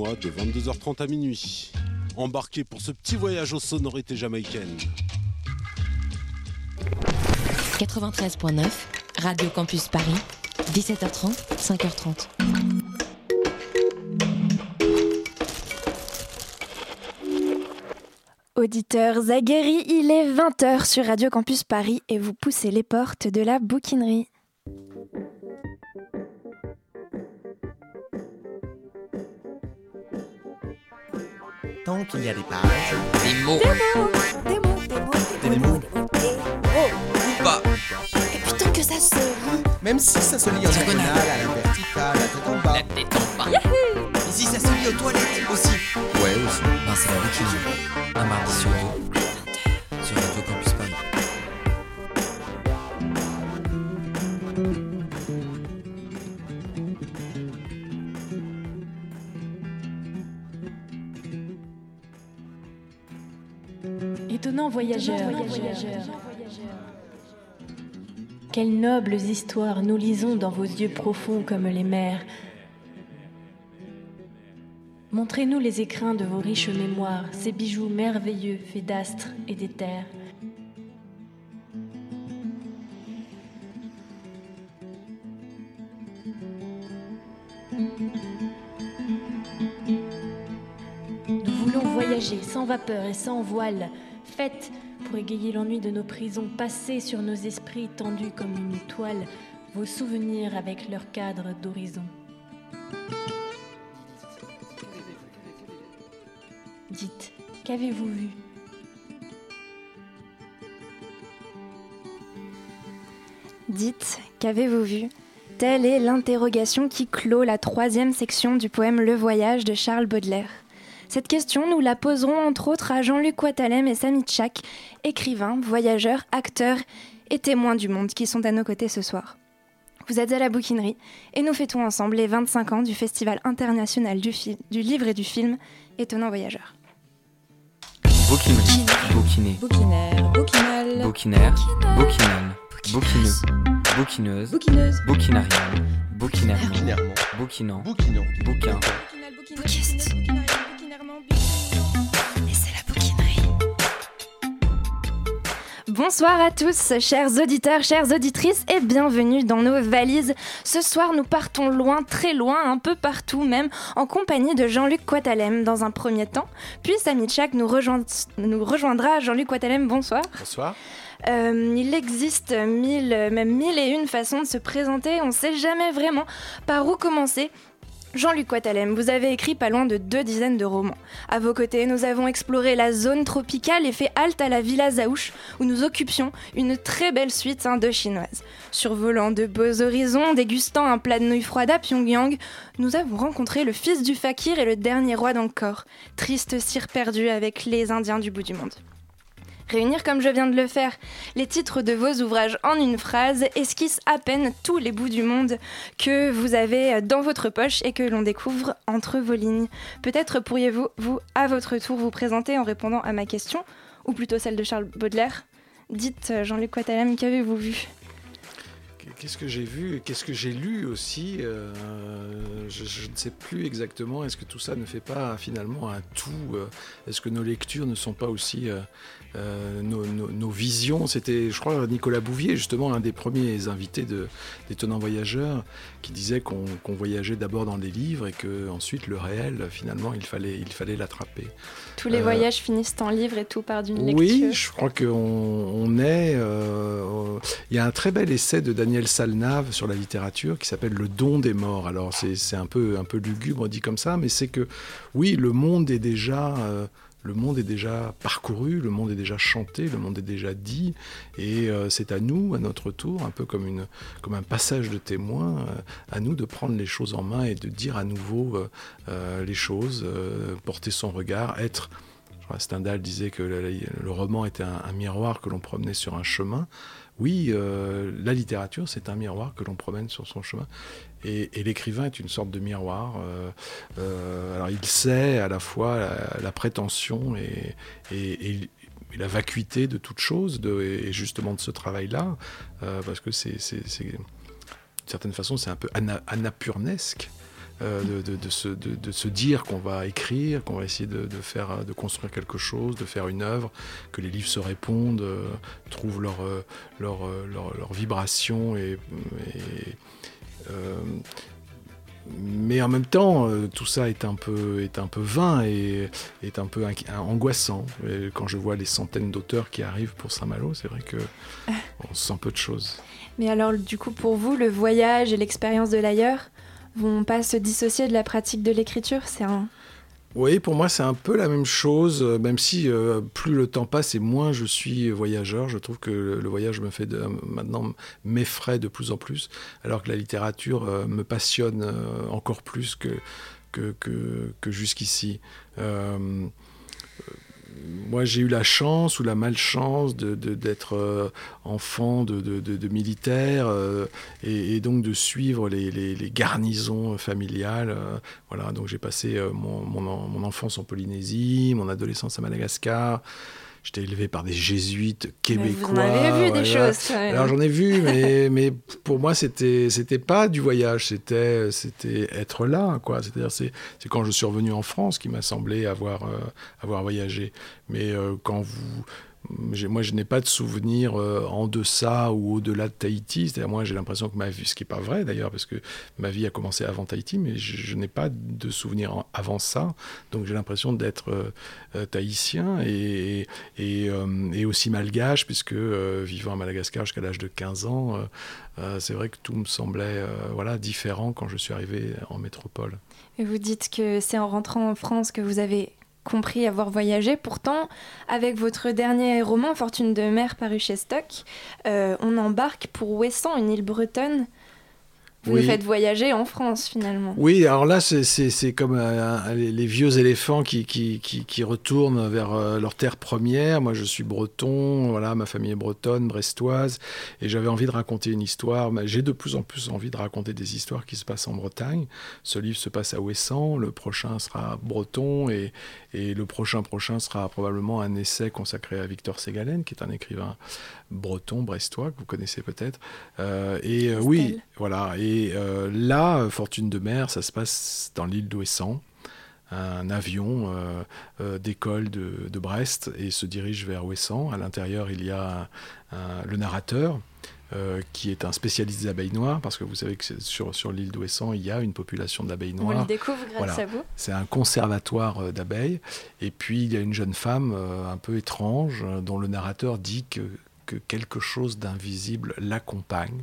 Moi, de 22h30 à minuit. Embarqué pour ce petit voyage aux sonorités jamaïcaines. 93.9, Radio Campus Paris, 17h30, 5h30. Auditeurs aguerris, il est 20h sur Radio Campus Paris et vous poussez les portes de la bouquinerie. Tant qu'il y a des pages, Des mots. Des mots, des mots, des mots, Ou pas. Et putain que ça se lit même si ça se lit en diagonale, à la verticale, la tête en bas. La tête en bas. Ici, ça se lit aux toilettes aussi. Ouais, aussi. Ben, c'est la bouquinerie. Un mardi sur deux. Étonnant voyageur. Quelles nobles histoires nous lisons dans vos yeux profonds comme les mers. Montrez-nous les écrins de vos riches mémoires, ces bijoux merveilleux faits d'astres et d'éther. Nous voulons voyager sans vapeur et sans voile, faites pour égayer l'ennui de nos prisons, passer sur nos esprits tendus comme une toile, vos souvenirs avec leur cadre d'horizon. Dites, qu'avez-vous vu? Dites, qu'avez-vous vu? Telle est l'interrogation qui clôt la troisième section du poème Le Voyage de Charles Baudelaire. Cette question, nous la poserons entre autres à Jean-Luc Ouattalem et Samy Tchak, écrivains, voyageurs, acteurs et témoins du monde qui sont à nos côtés ce soir. Vous êtes à la bouquinerie et nous fêtons ensemble les 25 ans du Festival international du, livre et du film Étonnant Voyageur. Bouquinerie. Bouquiné. Bouquinaire, bouquinal, Bouquinaire. Bouquinal. Bouquineux. Bouquineuse. bouquineuse, Bouquinarial. Bouquinairement. Bouquinant. Bouquinant. Bouquin. Bouquiste. Bonsoir à tous, chers auditeurs, chères auditrices, et bienvenue dans nos valises. Ce soir, nous partons loin, très loin, un peu partout même, en compagnie de Jean-Luc Quatalem dans un premier temps. Puis Samy Tchak nous, rejoint- nous rejoindra. Jean-Luc Quatalem, bonsoir. Bonsoir. Euh, il existe mille, même mille et une façons de se présenter. On ne sait jamais vraiment par où commencer. Jean-Luc Quatalem, vous avez écrit pas loin de deux dizaines de romans. À vos côtés, nous avons exploré la zone tropicale et fait halte à la Villa Zaouch, où nous occupions une très belle suite indo-chinoise. Survolant de beaux horizons, dégustant un plat de nouilles froides à Pyongyang, nous avons rencontré le fils du fakir et le dernier roi d'Angkor, triste cire perdu avec les Indiens du bout du monde. Réunir comme je viens de le faire les titres de vos ouvrages en une phrase esquisse à peine tous les bouts du monde que vous avez dans votre poche et que l'on découvre entre vos lignes. Peut-être pourriez-vous, vous, à votre tour, vous présenter en répondant à ma question, ou plutôt celle de Charles Baudelaire. Dites, euh, Jean-Luc Quatalem, qu'avez-vous vu? Qu'est-ce que j'ai vu Qu'est-ce que j'ai lu aussi Euh, je, je ne sais plus exactement. Est-ce que tout ça ne fait pas finalement un tout Euh, Est-ce que nos lectures ne sont pas aussi euh, nos, nos- nos visions? C'était, je crois, Nicolas Bouvier, justement, un des premiers invités de- d'Étonnants Voyageurs, qui disait qu'on qu'on voyageait d'abord dans des livres et que ensuite le réel, finalement, il fallait il fallait l'attraper. Tous les Euh, voyages finissent en livre et tout part d'une lecture. Oui, je crois qu'on on est. Il y a un très bel essai de Daniel Salnave sur la littérature qui s'appelle Le don des morts. Alors c'est un peu un peu lugubre dit comme ça, mais c'est que oui, le monde est déjà euh, le monde est déjà parcouru, le monde est déjà chanté, le monde est déjà dit, et euh, c'est à nous, à notre tour, un peu comme, une, comme un passage de témoin, euh, à nous de prendre les choses en main et de dire à nouveau les choses, porter son regard, être. Stendhal disait que le, roman était un miroir que l'on promenait sur un chemin. Oui, euh, la littérature, c'est un miroir que l'on promène sur son chemin. Et, l'écrivain est une sorte de miroir. euh, euh, alors il sait à la fois la, prétention et, la vacuité de toute chose, et justement de ce travail-là, parce que c'est, d'une certaine façon, c'est un peu ana- anapurnesque. De, de, de, se, de, se, dire qu'on va écrire, qu'on va essayer de, faire, de construire quelque chose, de faire une œuvre, que les livres se répondent, trouvent leur, leur, leur, leur, vibration et, et mais en même temps, euh, tout ça est un peu, est un peu vain et est un peu angoissant. quand je vois les centaines d'auteurs qui arrivent pour Saint-Malo, c'est vrai que on sent peu de choses. Mais alors, du coup, pour vous, le voyage et l'expérience de l'ailleurs vont pas se dissocier de la pratique de l'écriture C'est un, oui, pour moi, c'est un peu la même chose, euh, même si euh, plus le temps passe et moins je suis voyageur. Je trouve que le, voyage me fait maintenant m'effraie de plus en plus, alors que la littérature euh, me passionne encore plus que jusqu'ici moi, j'ai eu la chance ou la malchance d'être euh, enfant de, de, militaire euh, et, donc de suivre les, garnisons familiales. Euh, voilà, donc j'ai passé mon, mon, enfance en Polynésie, mon adolescence à Madagascar. J'étais élevé par des jésuites québécois. vous en avez vu des choses. Alors j'en ai vu, mais, mais pour moi c'était c'était pas du voyage, c'était c'était être là, quoi. C'est-à-dire c'est c'est quand je suis revenu en France qui m'a semblé avoir euh, avoir voyagé. Mais euh, quand vous moi, je n'ai pas de souvenir euh, en deçà ou au-delà de Tahiti. C'est-à-dire, moi, j'ai l'impression que ma vie, ce qui n'est pas vrai d'ailleurs, parce que ma vie a commencé avant Tahiti, mais je, n'ai pas de souvenir avant ça. Donc, j'ai l'impression d'être euh, euh, tahitien et, aussi malgache, puisque vivant à Madagascar jusqu'à l'âge de 15 ans, c'est vrai que tout me semblait voilà, différent quand je suis arrivé en métropole. Et vous dites que c'est en rentrant en France que vous avez compris avoir voyagé. Pourtant, avec votre dernier roman, Fortune de mer, paru chez Stock, euh, on embarque pour Ouessant, une île bretonne, vous faites voyager en France finalement. Oui, alors là, c'est comme euh, les, vieux éléphants qui, qui, qui, retournent vers euh, leur terre première. Moi, je suis breton, voilà, ma famille est bretonne, brestoise, et j'avais envie de raconter une histoire. J'ai de plus en plus envie de raconter des histoires qui se passent en Bretagne. Ce livre se passe à Ouessant, le prochain sera breton, et, et le prochain prochain sera probablement un essai consacré à Victor Ségalen, qui est un écrivain breton, brestois, que vous connaissez peut-être. Euh, et oui, voilà. Et et euh, là, Fortune de mer, ça se passe dans l'île d'Ouessant. Un avion euh, euh, d'école de, Brest et se dirige vers Ouessant. À l'intérieur, il y a le narrateur, qui est un spécialiste des abeilles noires, parce que vous savez que sur, sur l'île d'Ouessant, il y a une population d'abeilles noires. On le découvre grâce à vous. C'est un conservatoire d'abeilles. Et puis, il y a une jeune femme un peu étrange, dont le narrateur dit que, que quelque chose d'invisible l'accompagne.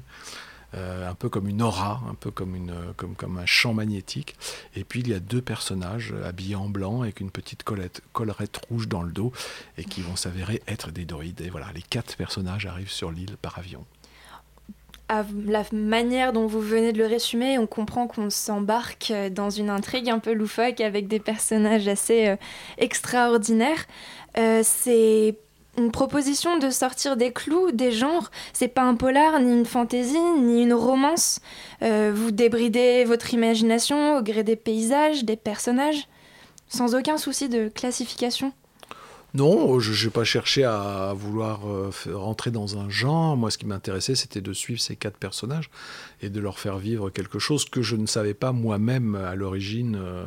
Euh, un peu comme une aura, un peu comme, une, comme, un champ magnétique. Et puis il y a deux personnages habillés en blanc avec une petite collerette rouge dans le dos et qui vont s'avérer être des druides. Et voilà, les quatre personnages arrivent sur l'île par avion. À la manière dont vous venez de le résumer, on comprend qu'on s'embarque dans une intrigue un peu loufoque avec des personnages assez euh, extraordinaires. Euh, c'est une proposition de sortir des clous, des genres. C'est pas un polar, ni une fantaisie, ni une romance. Euh, vous débridez votre imagination au gré des paysages, des personnages, sans aucun souci de classification. Non, je n'ai pas cherché à vouloir euh, rentrer dans un genre. Moi, ce qui m'intéressait, c'était de suivre ces quatre personnages et de leur faire vivre quelque chose que je ne savais pas moi-même à l'origine. Euh,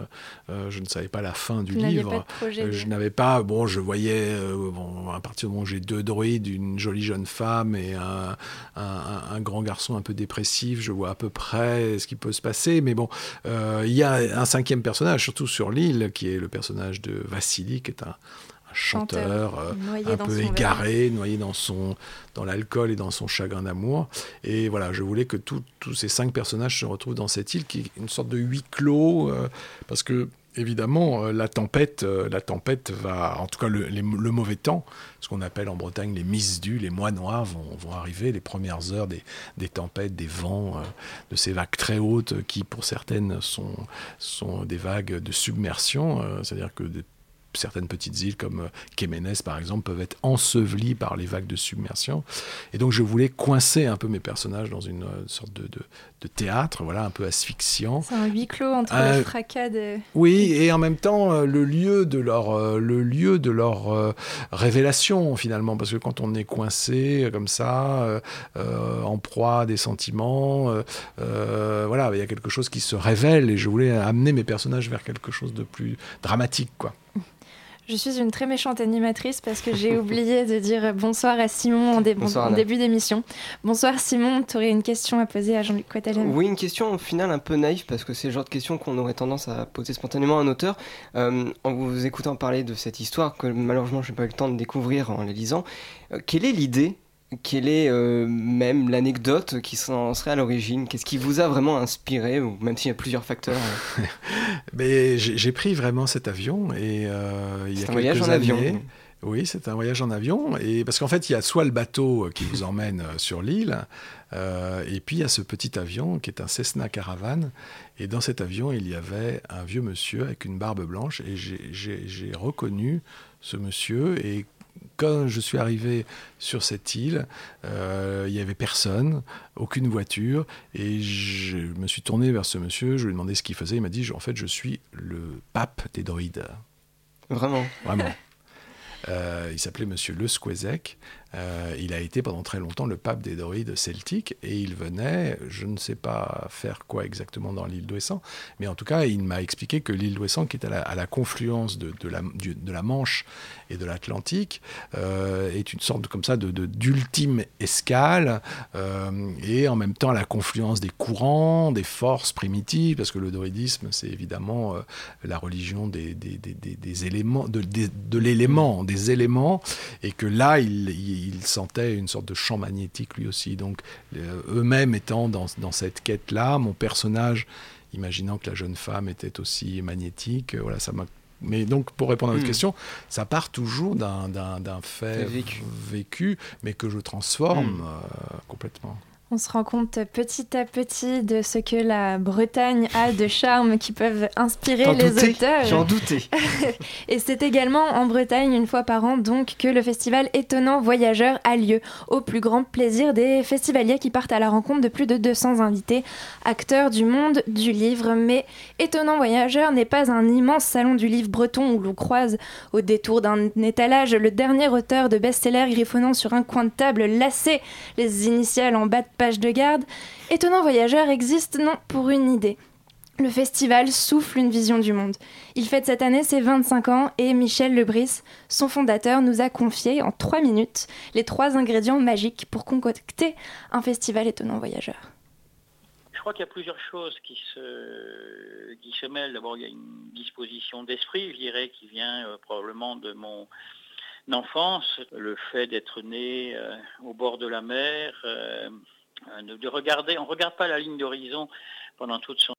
euh, je ne savais pas la fin du livre. je n'avais pas. Bon, je voyais. bon, à partir du moment où j'ai deux druides, une jolie jeune femme et un, un, grand garçon un peu dépressif, je vois à peu près ce qui peut se passer. Mais bon, il y a un cinquième personnage, surtout sur l'île, qui est le personnage de Vassili, qui est un chanteur, euh, un peu égaré, noyé dans son dans l'alcool et dans son chagrin d'amour. Et voilà, je voulais que tous ces cinq personnages se retrouvent dans cette île qui est une sorte de huis clos, euh, parce que évidemment, euh, la tempête, la tempête va, en tout cas le, mauvais temps, ce qu'on appelle en Bretagne les misdus, les mois noirs vont, vont arriver, les premières heures des, des tempêtes, des vents, de ces vagues très hautes qui pour certaines sont, sont des vagues de submersion, c'est-à-dire que certaines petites îles comme euh, Kemenes par exemple peuvent être ensevelies par les vagues de submersion. Et donc je voulais coincer un peu mes personnages dans une, euh, sorte de, de, de, théâtre, voilà, un peu asphyxiant. C'est un huis clos entre euh, le fracas de... Oui, et en même temps euh, le lieu de leur, le lieu de leur révélation finalement, parce que quand on est coincé comme ça, en proie des sentiments, voilà, il y a quelque chose qui se révèle et je voulais amener mes personnages vers quelque chose de plus dramatique, quoi. Je suis une très méchante animatrice parce que j'ai oublié de dire bonsoir à Simon en, début d'émission. Bonsoir Simon, tu aurais une question à poser à Jean-Luc Coatalem Oui, une question au final un peu naïve parce que c'est le genre de question qu'on aurait tendance à poser spontanément à un auteur. Euh, en vous écoutant parler de cette histoire que malheureusement je n'ai pas eu le temps de découvrir en la lisant, euh, quelle est l'idée quelle est euh, même l'anecdote qui en serait à l'origine? Qu'est-ce qui vous a vraiment inspiré, ou même s'il y a plusieurs facteurs Mais j'ai pris vraiment cet avion et euh, il y a un voyage en avion. Oui, c'est un voyage en avion et parce qu'en fait il y a soit le bateau qui vous emmène euh, sur l'île et puis il y a ce petit avion qui est un Cessna Caravane et dans cet avion il y avait un vieux monsieur avec une barbe blanche et j'ai reconnu ce monsieur et quand je suis arrivé sur cette île, euh, il n'y avait personne, aucune voiture, et je me suis tourné vers ce monsieur, je lui ai demandé ce qu'il faisait, il m'a dit, en fait, je suis le pape des droïdes. Vraiment? Vraiment. Euh, il s'appelait Monsieur Le Squezec. Euh, il a été pendant très longtemps le pape des druides celtiques et il venait, je ne sais pas faire quoi exactement dans l'île d'Ouessant, mais en tout cas, il m'a expliqué que l'île d'Ouessant, qui est à la, confluence de, la, Manche et de l'Atlantique, euh, est une sorte comme ça de, d'ultime escale et en même temps la confluence des courants, des forces primitives, parce que le druidisme, c'est évidemment la religion des, éléments, de l'élément, des éléments, et que là, il, il, sentait une sorte de champ magnétique lui aussi. Donc, euh, eux-mêmes étant dans, dans cette quête-là, mon personnage, imaginant que la jeune femme était aussi magnétique, euh, voilà, ça m'a mais donc, pour répondre à votre hmm. question, ça part toujours d'un fait vécu. vécu. mais que je transforme hmm. euh, complètement. On se rend compte petit à petit de ce que la Bretagne a de charme qui peuvent inspirer les auteurs. J'en doutais. et c'est également en Bretagne, une fois par an, donc, que le festival Étonnant Voyageur a lieu, au plus grand plaisir des festivaliers qui partent à la rencontre de plus de 200 invités, acteurs du monde du livre. Mais Étonnant Voyageur n'est pas un immense salon du livre breton où l'on croise, au détour d'un étalage, le dernier auteur de best-seller griffonnant sur un coin de table lassé, les initiales en bas de page de garde, Étonnant Voyageur existe non pour une idée. Le festival souffle une vision du monde. Il fête cette année ses 25 ans et Michel Lebris, son fondateur, nous a confié en 3 minutes les trois ingrédients magiques pour concocter un festival étonnant voyageur. Je crois qu'il y a plusieurs choses qui se, qui se mêlent. D'abord, il y a une disposition d'esprit, je dirais, qui vient euh, probablement de mon enfance. Le fait d'être né euh, au bord de la mer, euh, euh, de, regarder, on ne regarde pas la ligne d'horizon pendant toute son...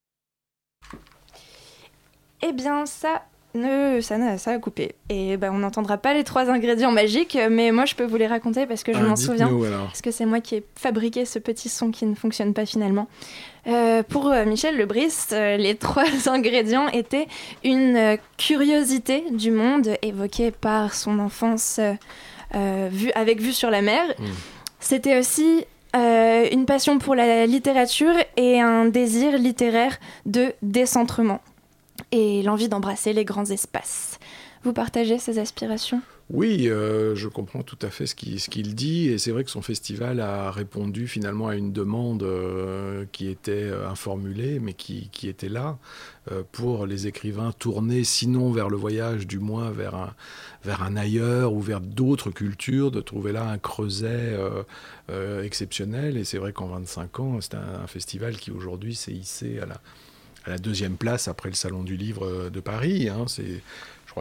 Eh bien, ça, ne, ça, ça a coupé. Et ben, on n'entendra pas les trois ingrédients magiques, mais moi je peux vous les raconter parce que je ah, m'en souviens. Parce que c'est moi qui ai fabriqué ce petit son qui ne fonctionne pas finalement. Euh, pour euh, Michel Lebris, les trois ingrédients étaient une curiosité du monde évoquée par son enfance vue, avec vue sur la mer. Hmm. C'était aussi euh, une passion pour la littérature et un désir littéraire de décentrement et l'envie d'embrasser les grands espaces. Vous partagez ces aspirations? Oui, euh, je comprends tout à fait ce qu'il dit, et c'est vrai que son festival a répondu finalement à une demande euh, qui était euh, informulée, mais qui, était là, pour les écrivains tournés, sinon vers le voyage, du moins vers un, ailleurs ou vers d'autres cultures, de trouver là un creuset exceptionnel, et c'est vrai qu'en 25 ans, c'est un, festival qui aujourd'hui s'est hissé à la, deuxième place après le Salon du Livre de Paris. Hein. c'est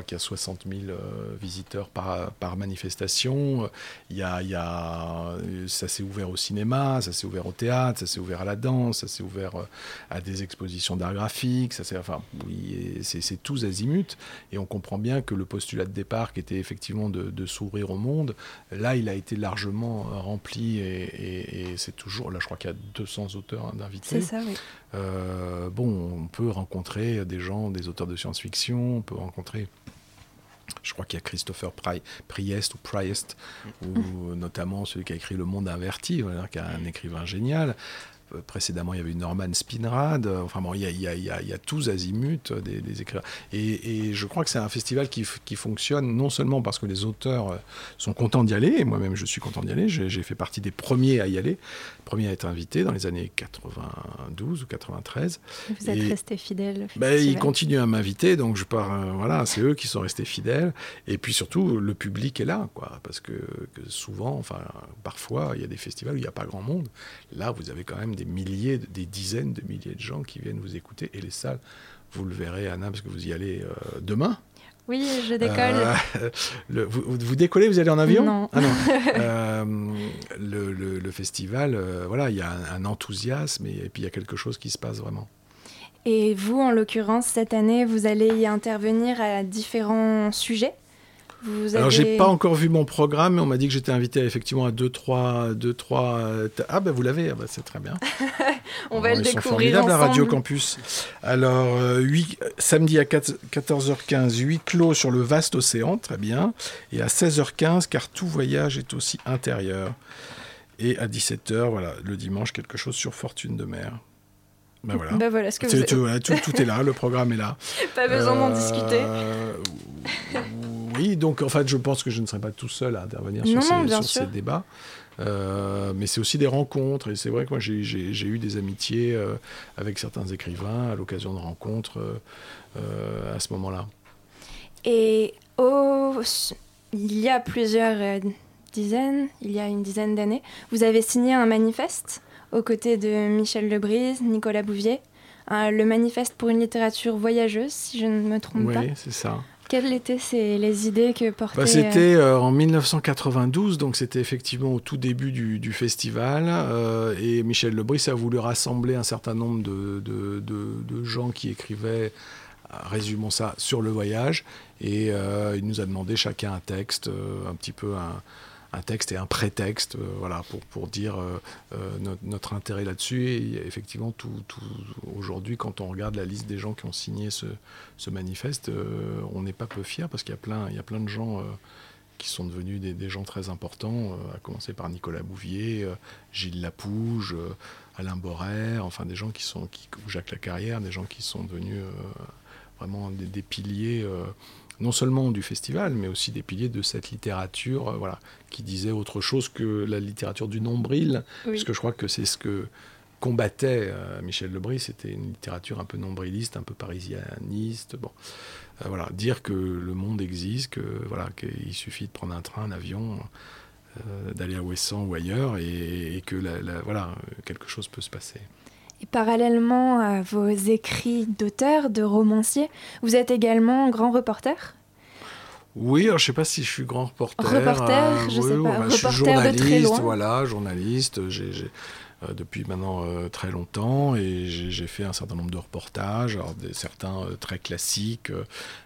qu'il y a 60 000 euh, visiteurs par, par manifestation. Il y a, il y a, ça s'est ouvert au cinéma, ça s'est ouvert au théâtre, ça s'est ouvert à la danse, ça s'est ouvert euh, à des expositions d'art graphique. Ça enfin, oui, c'est tous azimuts. Et on comprend bien que le postulat de départ, qui était effectivement de, s'ouvrir au monde, là, il a été largement rempli. Et, c'est toujours, là, je crois qu'il y a 200 auteurs d'invités. C'est ça, oui. Euh, bon, on peut rencontrer des gens, des auteurs de science-fiction, on peut rencontrer Je crois qu'il y a Christopher Priest ou Priest, ou notamment celui qui a écrit Le Monde inverti, qui est un écrivain génial. Euh, précédemment, il y avait Norman Spinrad. Euh, enfin bon, il y a, il y a, il y a, tous azimuts euh, des, des écrivains. Et, et, je crois que c'est un festival qui, qui, fonctionne non seulement parce que les auteurs sont contents d'y aller, et moi-même je suis content d'y aller. J'ai fait partie des premiers à y aller, premier à être invité dans les années 92 ou 93. Vous êtes resté fidèle. Ben, ils continuent à m'inviter, donc je pars. voilà, c'est eux qui sont restés fidèles. Et puis surtout, le public est là, quoi, parce que, que souvent, enfin, parfois, il y a des festivals où il n'y a pas grand monde. Là, vous avez quand même des milliers, des dizaines de milliers de gens qui viennent vous écouter. Et les salles, vous le verrez, Anna, parce que vous y allez euh, demain. Oui, je décolle. Euh, vous, vous, décollez, vous allez en avion? Non. Ah non. Euh, le, le, festival, voilà, il y a un, enthousiasme et, et, puis il y a quelque chose qui se passe vraiment. Et vous, en l'occurrence, cette année, vous allez y intervenir à différents sujets? Alors, j'ai pas encore vu mon programme, mais on m'a dit que j'étais invité effectivement à 2 3 deux, trois. Ah ben vous l'avez, ah, bah, c'est très bien. on va le découvrir sont ensemble. à Radio Campus. Alors 8, euh, samedi à 14h15, 8 clos sur le vaste océan, très bien, et à 16h15 car tout voyage est aussi intérieur. Et à 17h, voilà, le dimanche quelque chose sur Fortune de mer. Ben voilà. Ben voilà ce que vous... tout, voilà, tout, tout, est là, le programme est là. Pas besoin euh, d'en discuter. Oui, donc en fait, je pense que je ne serai pas tout seul à intervenir sur, ces, sur ces, débats. Euh, mais c'est aussi des rencontres. Et c'est vrai que moi, j'ai eu des amitiés euh, avec certains écrivains à l'occasion de rencontres euh, à ce moment-là. Et il y a plusieurs dizaines, il y a une dizaine d'années, vous avez signé un manifeste? Aux côtés de Michel Lebrise, Nicolas Bouvier. le manifeste pour une littérature voyageuse, si je ne me trompe pas. Oui, c'est ça. Quelles étaient les idées que bah, C'était euh, euh, en 1992, donc c'était effectivement au tout début du, festival. Euh, et Michel Lebris a voulu rassembler un certain nombre de, de, de gens qui écrivaient, résumons ça, sur le voyage. Et il nous a demandé chacun un texte, un petit peu un, un texte et un prétexte euh, voilà, pour, pour dire euh, euh, notre, intérêt là-dessus. Et effectivement, aujourd'hui, quand on regarde la liste des gens qui ont signé ce, manifeste, on n'est pas peu fiers parce qu'il y a plein, y a plein de gens qui sont devenus des, gens très importants, à commencer par Nicolas Bouvier, Gilles Lapouge, Alain Borère, enfin des gens qui sont, qui, Jacques Lacarrière, des gens qui sont devenus vraiment des piliers non seulement du festival, mais aussi des piliers de cette littérature, euh, voilà, qui disait autre chose que la littérature du nombril, parce que je crois que c'est ce que combattait euh, Michel Lebris, c'était une littérature un peu nombriliste, un peu parisianiste, bon, euh, voilà, dire que le monde existe, que voilà, qu'il suffit de prendre un train, un avion, d'aller à Ouessant ou ailleurs, et, que voilà, quelque chose peut se passer. Et parallèlement à vos écrits d'auteur, de romancier, vous êtes également grand reporter? Oui, alors je sais pas si je suis grand reporter. Reporter, euh, je sais pas. reporter je suis journaliste, voilà, journaliste. J'ai euh, depuis maintenant euh, très longtemps et j'ai fait un certain nombre de reportages, alors des, certains euh, très classiques,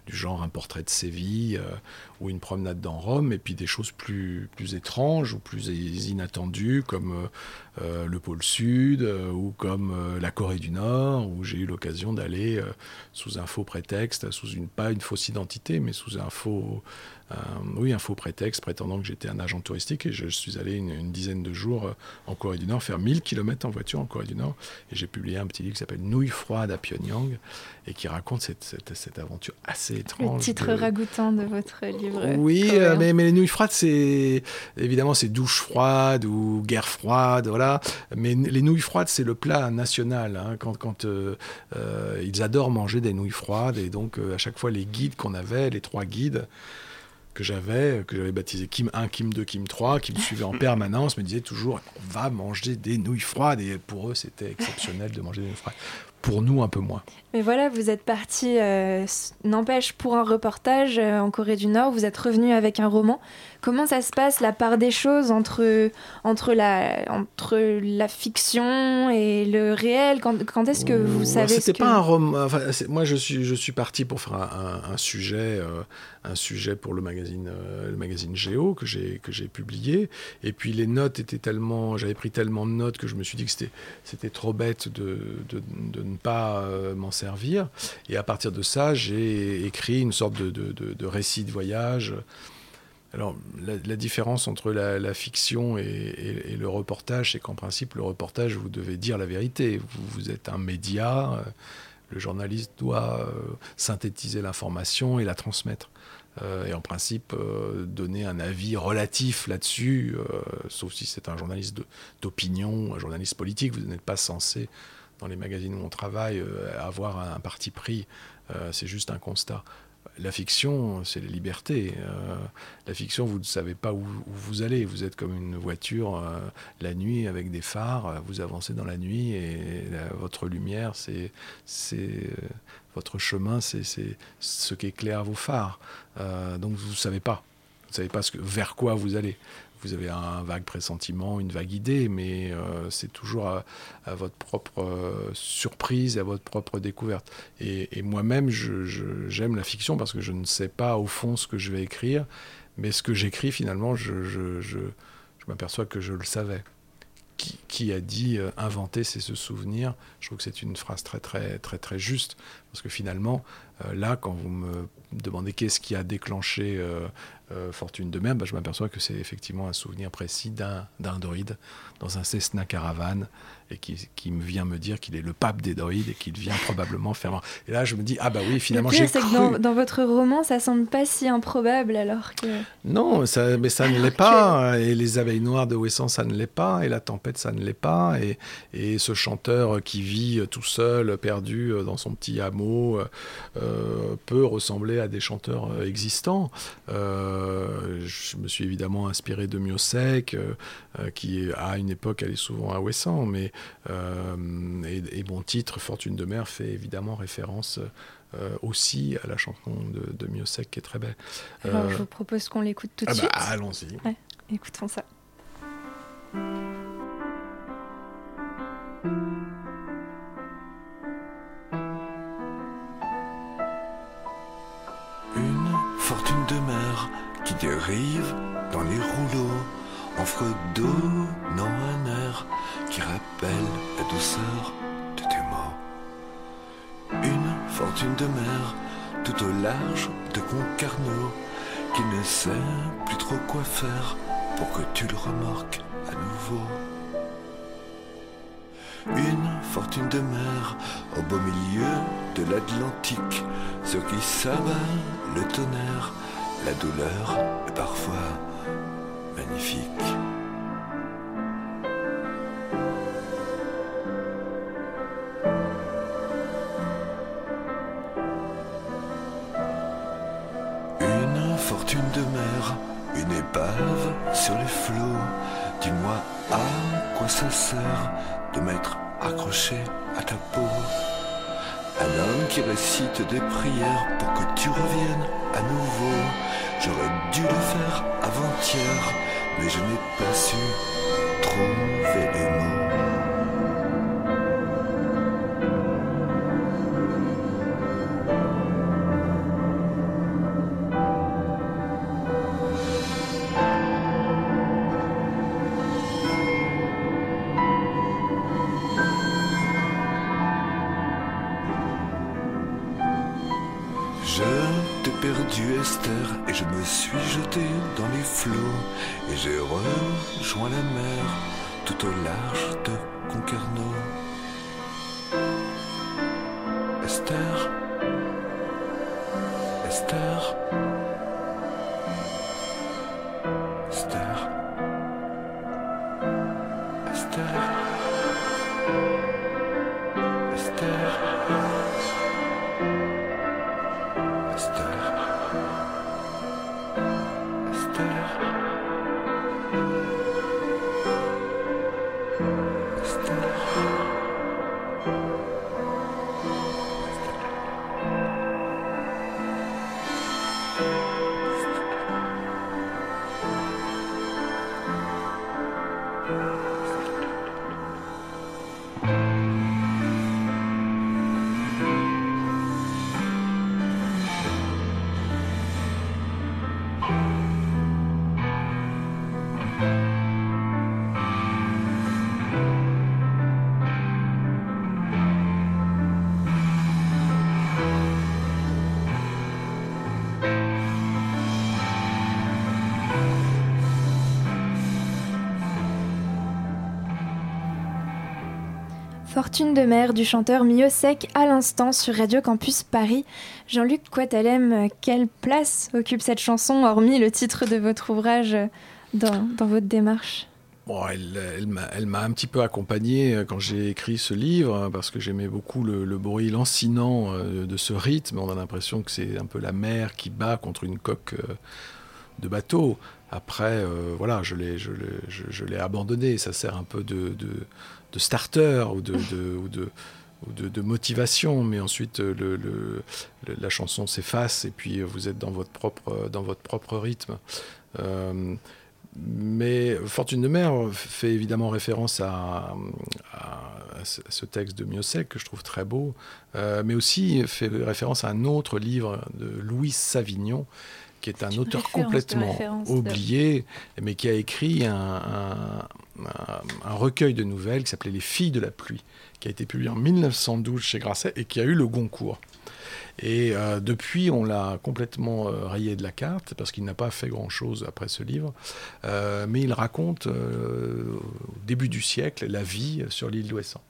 du genre un portrait de Séville ou une promenade dans Rome, et puis des choses plus, plus étranges ou plus inattendues comme le pôle Sud ou comme la Corée du Nord, où j'ai eu l'occasion d'aller sous un faux prétexte, sous une, pas une fausse identité, mais sous un faux euh, oui, un faux prétexte prétendant que j'étais un agent touristique et je, suis allé une, dizaine de jours euh, en Corée du Nord faire 1000 km en voiture en Corée du Nord et j'ai publié un petit livre qui s'appelle Nouilles froides à Pyongyang et qui raconte cette, cette, aventure assez étrange. Le titre ragoûtant de votre livre. Oui, euh, mais, mais, les nouilles froides, c'est évidemment c'est douche froide ou guerre froide, voilà. Mais les nouilles froides, c'est le plat national. Hein, quand, quand ils adorent manger des nouilles froides et donc à chaque fois les guides qu'on avait, les trois guides, que j'avais, que j'avais baptisé Kim 1, Kim 2, Kim 3, qui me suivaient en permanence, me disaient toujours on va manger des nouilles froides. Et pour eux, c'était exceptionnel de manger des nouilles froides. Pour nous, un peu moins. Mais voilà, vous êtes parti, euh, n'empêche, pour un reportage euh, en Corée du Nord, vous êtes revenu avec un roman. Comment ça se passe, la part des choses entre, entre, la, entre la fiction et le réel? Quand, quand est-ce que vous savez C'était que... pas un roman. Enfin, moi, je suis, je suis parti pour faire un, un, sujet, euh, un sujet pour le magazine, euh, le magazine Géo que j'ai que j'ai publié. Et puis les notes étaient tellement, j'avais pris tellement de notes que je me suis dit que c'était c'était trop bête de, de, de, ne pas m'en servir. Et à partir de ça, j'ai écrit une sorte de, de, récit de voyage. Alors, la, différence entre la, fiction et, le reportage, c'est qu'en principe, le reportage, vous devez dire la vérité. vous êtes un média, le journaliste doit synthétiser l'information et la transmettre. Euh, et en principe euh, donner un avis relatif là-dessus, euh, sauf si c'est un journaliste d'opinion, un journaliste politique, vous n'êtes pas censé, dans les magazines où on travaille, avoir un parti pris, c'est juste un constat. La fiction, c'est les libertés. la fiction, vous ne savez pas où, vous allez. Vous êtes comme une voiture la nuit avec des phares. Vous avancez dans la nuit et votre lumière, c'est votre chemin, c'est ce qui éclaire vos phares. Euh, donc vous ne savez pas. Vous ne savez pas vers quoi vous allez. Vous avez un vague pressentiment, une vague idée, mais euh, c'est toujours à, votre propre euh, surprise, à votre propre découverte. Et, moi-même, j'aime la fiction parce que je ne sais pas au fond ce que je vais écrire, mais ce que j'écris finalement, je, je m'aperçois que je le savais qui, a dit euh, inventer, c'est se souvenir. Je trouve que c'est une phrase très très très très juste parce que finalement, euh, là, quand vous me demandez qu'est-ce qui a déclenché euh, Fortune de mer, bah, je m'aperçois que c'est effectivement un souvenir précis d'un droïde dans un Cessna Caravane et qui, me vient me dire qu'il est le pape des droïdes et qu'il vient probablement faire. Et là, je me dis ah bah oui, finalement j'ai cru. Que dans, votre roman, ça semble pas si improbable alors que. Non, ça, mais ça ne l'est pas. Et les abeilles noires de Wesson, ça ne l'est pas. Et la tempête, ça ne l'est pas. Et, et ce chanteur qui vit tout seul, perdu dans son petit hameau, euh, peut ressembler à des chanteurs existants. Euh, je me suis évidemment inspiré de Miosek, euh, qui à une époque allait souvent à Wesson, mais euh, et, bon titre, Fortune de mer, fait évidemment référence euh, aussi à la chanson de, de qui est très belle. Alors je vous propose qu'on l'écoute tout de ah bah, suite. Allons-y. écoutons ça. Une fortune de mer qui dérive dans les rouleaux en fredonnant un air qui rappelle la douceur de tes mots. Une fortune de mer tout au large de Concarneau qui ne sait plus trop quoi faire pour que tu le remorques à nouveau. Une fortune de mer au beau milieu de l'Atlantique sur qui s'abat le tonnerre, la douleur est parfois magnifique. Une fortune de mer, une épave sur les flots. Dis-moi à quoi ça sert de m'être accroché à ta peau? Un homme qui récite des prières pour que tu reviennes à nouveau. J'aurais dû le faire avant-hier, mais je n'ai pas su trouver les mots. et j'ai rejoint la mer tout au large de Concarneau. Esther, Esther, Esther, Esther, Esther? Fortune de mer du chanteur Miosek à l'instant sur Radio Campus Paris. Jean-Luc Quatalem, quelle place occupe cette chanson, hormis le titre de votre ouvrage, dans, dans votre démarche? Bon, elle, m'a un petit peu accompagné euh, quand j'ai écrit ce livre, hein, parce que j'aimais beaucoup le, bruit lancinant euh, de ce rythme. On a l'impression que c'est un peu la mer qui bat contre une coque euh, de bateau. Après, voilà, je l'ai abandonné. Ça sert un peu de, de starter ou de, de de, motivation, mais ensuite le, le, la chanson s'efface et puis vous êtes dans votre propre, dans votre propre rythme. Euh, mais Fortune de mer fait évidemment référence à, ce texte de Miosek que je trouve très beau, euh, mais aussi fait référence à un autre livre de Louis Savignon, qui est un auteur complètement oublié, de... mais qui a écrit un, un, un, recueil de nouvelles qui s'appelait Les filles de la pluie, qui a été publié en 1912 chez Grasset et qui a eu le Goncourt. Et euh, depuis, on l'a complètement euh, rayé de la carte parce qu'il n'a pas fait grand-chose après ce livre. Euh, mais il raconte au début du siècle la vie sur l'île d'Ouessant.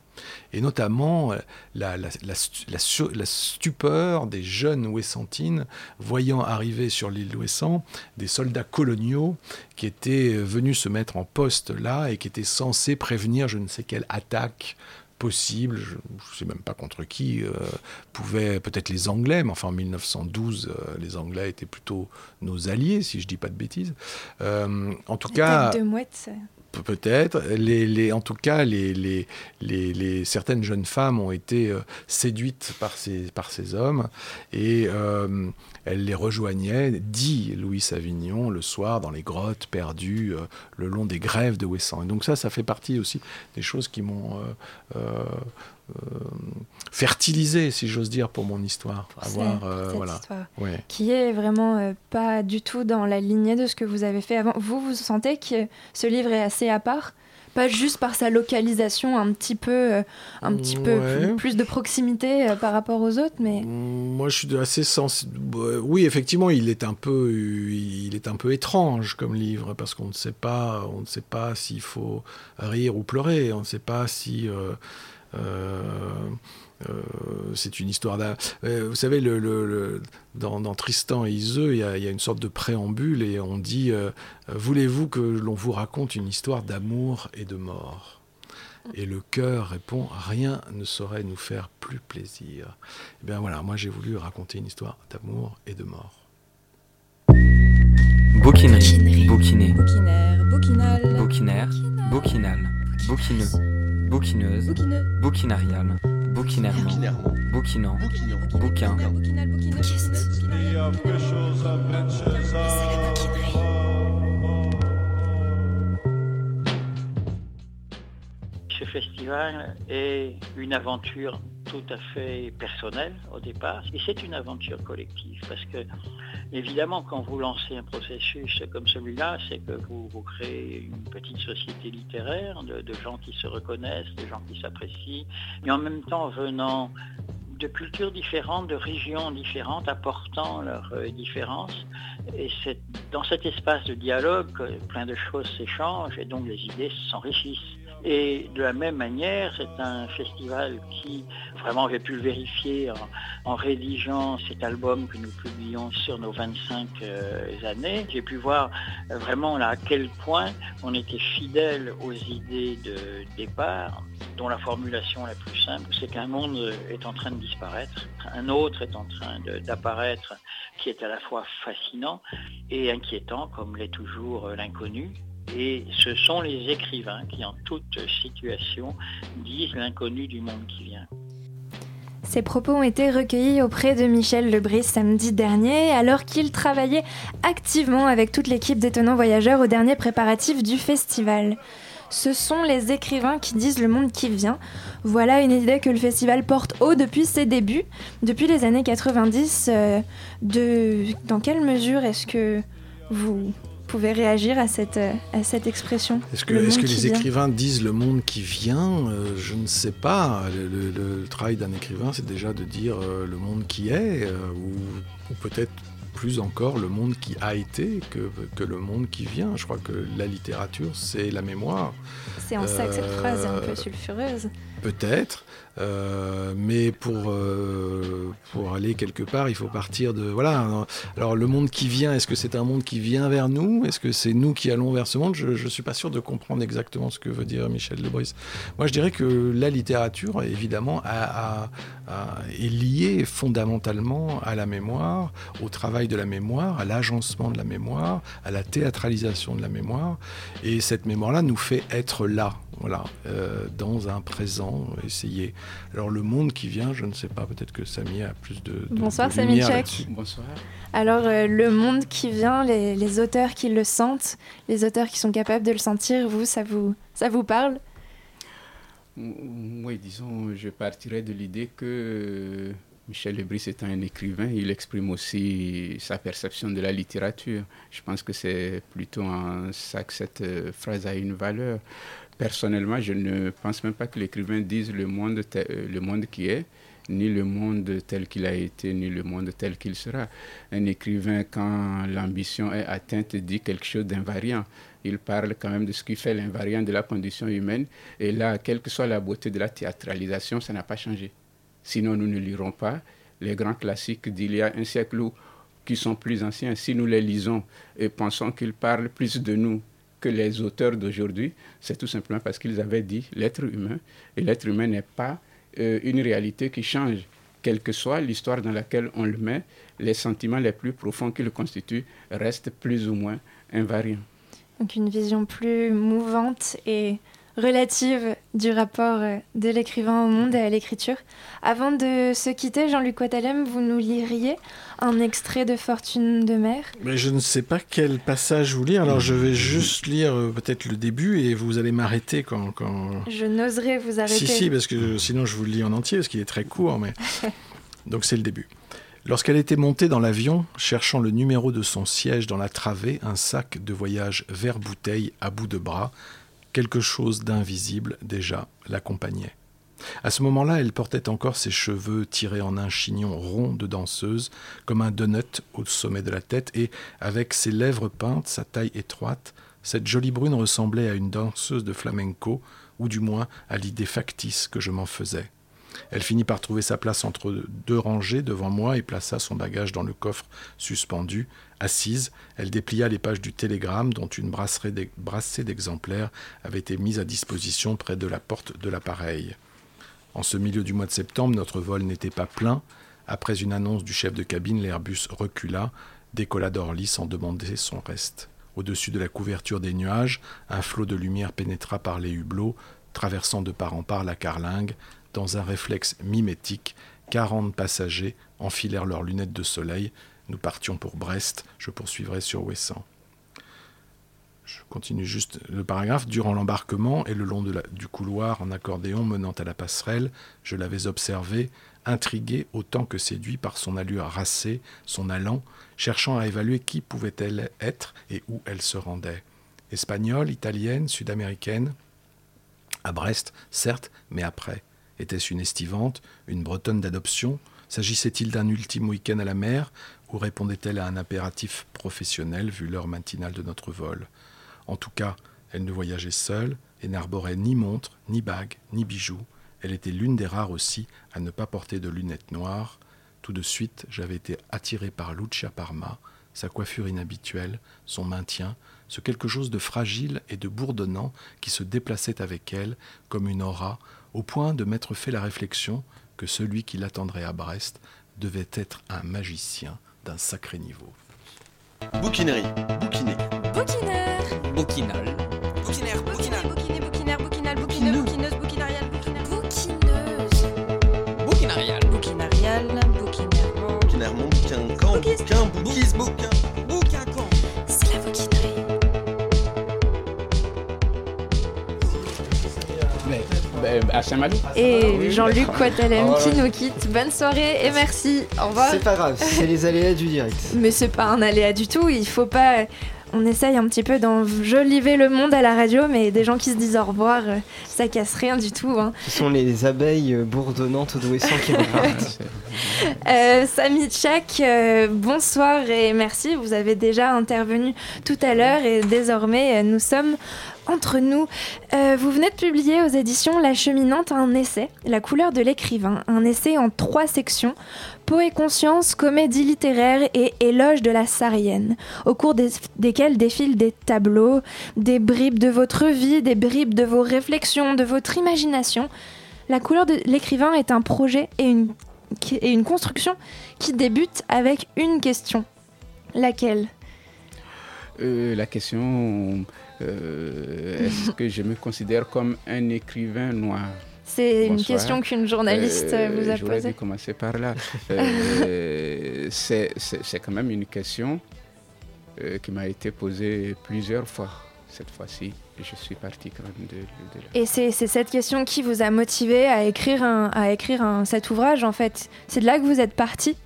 Et notamment la, la, la, la, stupeur des jeunes Ouessantines voyant arriver sur l'île d'Ouessant des soldats coloniaux qui étaient venus se mettre en poste là et qui étaient censés prévenir je ne sais quelle attaque possible, je ne sais même pas contre qui, euh, pouvaient peut-être les Anglais, mais enfin en 1912, euh, les Anglais étaient plutôt nos alliés, si je ne dis pas de bêtises. Euh, en tout les cas... De mouettes, Peut-être. Les, les, en tout cas, les, les, les, certaines jeunes femmes ont été euh, séduites par ces, par ces hommes et euh, elles les rejoignaient, dit Louis Savignon, le soir dans les grottes perdues euh, le long des grèves de Ouessant. Et donc ça, ça fait partie aussi des choses qui m'ont euh, fertilisé, si j'ose dire, pour mon histoire. Pour avoir, euh, cette voilà. histoire, ouais. qui est vraiment euh, pas du tout dans la lignée de ce que vous avez fait avant. Vous, vous sentez que ce livre est assez à part? Pas juste par sa localisation un petit peu, euh, un petit ouais. peu plus, plus, de proximité par rapport aux autres, mais moi je suis assez sensible. Oui, effectivement, il est un peu, il est un peu étrange comme livre parce qu'on ne sait pas, on ne sait pas s'il faut rire ou pleurer, on ne sait pas si c'est une histoire d'un. Euh, vous savez, le, le, le dans, dans, Tristan et Iseux, il y, a, il y, a une sorte de préambule et on dit euh, Voulez-vous que l'on vous raconte une histoire d'amour et de mort? Et le cœur répond Rien ne saurait nous faire plus plaisir. Et eh bien voilà, moi j'ai voulu raconter une histoire d'amour et de mort. Bouquinerie, bouquiné, bouquinaire, bouquinal, bouquinaire, bouquinal, bouquineux, bouquineuse, bouquinarial, bouquinairement, bouquinant, bouquin, bouquiste. Ce festival est une aventure tout à fait personnelle au départ et c'est une aventure collective parce que évidemment quand vous lancez un processus comme celui-là c'est que vous, vous, créez une petite société littéraire de, gens qui se reconnaissent, de gens qui s'apprécient mais en même temps venant de cultures différentes, de régions différentes, apportant leurs euh, différences. Et c'est dans cet espace de dialogue que plein de choses s'échangent et donc les idées s'enrichissent. Et de la même manière, c'est un festival qui, vraiment, j'ai pu le vérifier en, rédigeant cet album que nous publions sur nos 25 euh, années. J'ai pu voir euh, vraiment là à quel point on était fidèle aux idées de départ, dont la formulation la plus simple, c'est qu'un monde est en train de disparaître, un autre est en train d'apparaître, qui est à la fois fascinant et inquiétant, comme l'est toujours l'inconnu. Et ce sont les écrivains qui, en toute situation, disent l'inconnu du monde qui vient. Ces propos ont été recueillis auprès de Michel Lebris samedi dernier, alors qu'il travaillait activement avec toute l'équipe d'Étonnants Voyageurs au dernier préparatif du festival. Ce sont les écrivains qui disent le monde qui vient. Voilà une idée que le festival porte haut depuis ses débuts, depuis les années 90. Euh. Dans quelle mesure est-ce que vous pouvez réagir à cette, à cette expression Est-ce que, est que les vient écrivains disent le monde qui vient euh, Je ne sais pas. Le, le, le travail d'un écrivain, c'est déjà de dire euh, le monde qui est, euh, ou, ou peut-être plus encore le monde qui a été que, que, le monde qui vient. Je crois que la littérature, c'est la mémoire. C'est en ça que cette phrase est un peu sulfureuse. peut-être. Euh, mais pour, euh, pour aller quelque part, il faut partir de. Voilà. Alors, le monde qui vient, est-ce que c'est un monde qui vient vers nous? Est-ce que c'est nous qui allons vers ce monde? Je ne suis pas sûr de comprendre exactement ce que veut dire Michel Lebris. Moi, je dirais que la littérature, évidemment, est liée fondamentalement à la mémoire, au travail de la mémoire, à l'agencement de la mémoire, à la théâtralisation de la mémoire. Et cette mémoire-là nous fait être là. Voilà, euh, dans un présent, essayer. Alors le monde qui vient, je ne sais pas, peut-être que Samy a plus de, de Bonsoir de Samy là-dessus. Bonsoir. Alors euh, le monde qui vient, les, les auteurs qui le sentent, les auteurs qui sont capables de le sentir, vous, ça vous, ça vous parle? Oui, disons, je partirais de l'idée que Michel Lebris étant un écrivain, il exprime aussi sa perception de la littérature. Je pense que c'est plutôt en ça que cette euh, phrase a une valeur. Personnellement, je ne pense même pas que l'écrivain dise le monde, euh, le monde qui est, ni le monde tel qu'il a été, ni le monde tel qu'il sera. Un écrivain, quand l'ambition est atteinte, dit quelque chose d'invariant. Il parle quand même de ce qui fait l'invariant de la condition humaine. Et là, quelle que soit la beauté de la théâtralisation, ça n'a pas changé. Sinon, nous ne lirons pas les grands classiques d'il y a un siècle ou qui sont plus anciens. Si nous les lisons et pensons qu'ils parlent plus de nous que les auteurs d'aujourd'hui, c'est tout simplement parce qu'ils avaient dit l'être humain. Et l'être humain n'est pas euh, une réalité qui change. Quelle que soit l'histoire dans laquelle on le met, les sentiments les plus profonds qui le constituent restent plus ou moins invariants. Donc une vision plus mouvante et relative du rapport euh, de l'écrivain au monde et à l'écriture. Avant de se quitter, Jean-Luc Ouattalem, vous nous liriez un extrait de Fortune de mer Mais je ne sais pas quel passage vous lire, alors je vais juste lire euh, peut-être le début et vous allez m'arrêter quand, quand... Je n'oserais vous arrêter. Si, si, parce que sinon je vous le lis en entier, parce qu'il est très court, mais... Donc c'est le début. Lorsqu'elle était montée dans l'avion, cherchant le numéro de son siège dans la travée, un sac de voyage vert bouteille à bout de bras, quelque chose d'invisible déjà l'accompagnait. À ce moment-là, elle portait encore ses cheveux tirés en un chignon rond de danseuse, comme un donut au sommet de la tête, et avec ses lèvres peintes, sa taille étroite, cette jolie brune ressemblait à une danseuse de flamenco, ou du moins à l'idée factice que je m'en faisais. Elle finit par trouver sa place entre deux rangées devant moi et plaça son bagage dans le coffre suspendu. Assise, elle déplia les pages du télégramme dont une brassée d'exemplaires avait été mise à disposition près de la porte de l'appareil. En ce milieu du mois de septembre, notre vol n'était pas plein. Après une annonce du chef de cabine, l'Airbus recula, décolla d'Orly sans demander son reste. Au-dessus de la couverture des nuages, un flot de lumière pénétra par les hublots, traversant de part en part la carlingue. Dans un réflexe mimétique, quarante passagers enfilèrent leurs lunettes de soleil. Nous partions pour Brest. Je poursuivrai sur Ouessant. Je continue juste le paragraphe. Durant l'embarquement et le long du couloir en accordéon menant à la passerelle, je l'avais observé, intrigué autant que séduit par son allure racée, son allant, cherchant à évaluer qui pouvait-elle être et où elle se rendait. Espagnole, italienne, sud-américaine À Brest, certes, mais après. Était-ce une estivante, une bretonne d'adoption? S'agissait-il d'un ultime week-end à la mer? Ou répondait-elle à un impératif professionnel vu l'heure matinale de notre vol? En tout cas, elle ne voyageait seule et n'arborait ni montre, ni bague, ni bijoux. Elle était l'une des rares aussi à ne pas porter de lunettes noires. Tout de suite, j'avais été attiré par Lucia Parma, sa coiffure inhabituelle, son maintien, ce quelque chose de fragile et de bourdonnant qui se déplaçait avec elle comme une aura, au point de m'être fait la réflexion que celui qui l'attendrait à Brest devait être un magicien d'un sacré niveau. Bouquinerie, bouquiner. Bouquinaire Bouquinal. Bouquinaire, bouquinaire, bouquiner, bouquinaire, bouquinal, bouquineux, bouquineuse, bouquinariale. Bouquineuse Bouquinarial. Bouquinariale, bouquinairement. Bouquinairement, bouquin, camp, bouquin, bouquise, bouquin. Bouquin à Saint-Malo Et Jean-Luc Ouattalem Oh, qui nous quitte. Bonne soirée et merci. Au revoir. C'est pas grave, c'est les aléas du direct. Mais c'est pas un aléa du tout, il faut pas. On essaye un petit peu d'enjoliver le monde à la radio, mais des gens qui se disent au revoir, euh, ça casse rien du tout. hein. Ce sont les abeilles euh, bourdonnantes d'Ouessant qui repartent. Euh, Samy Tchak, euh, bonsoir et merci. Vous avez déjà intervenu tout à l'heure et désormais euh, nous sommes entre nous. Euh, vous venez de publier aux éditions La Cheminante un essai, La couleur de l'écrivain, un essai en trois sections, et conscience, comédie littéraire et éloge de la sarienne, au cours des- desquels défilent des tableaux, des bribes de votre vie, des bribes de vos réflexions, de votre imagination. La couleur de l'écrivain est un projet et une, qui- et une construction qui débute avec une question. Laquelle? Euh, la question, euh, est-ce que je me considère comme un écrivain noir? C'est une question qu'une journaliste Euh, vous a J'aurais posée. dû commencer par là. Euh, c'est c'est- c'est quand même une question euh, qui m'a été posée plusieurs fois. Cette fois-ci, je suis parti quand même de, de là. Et c'est c'est cette question qui vous a motivé à écrire, un, à écrire un- cet ouvrage, en fait. C'est de là que vous êtes parti.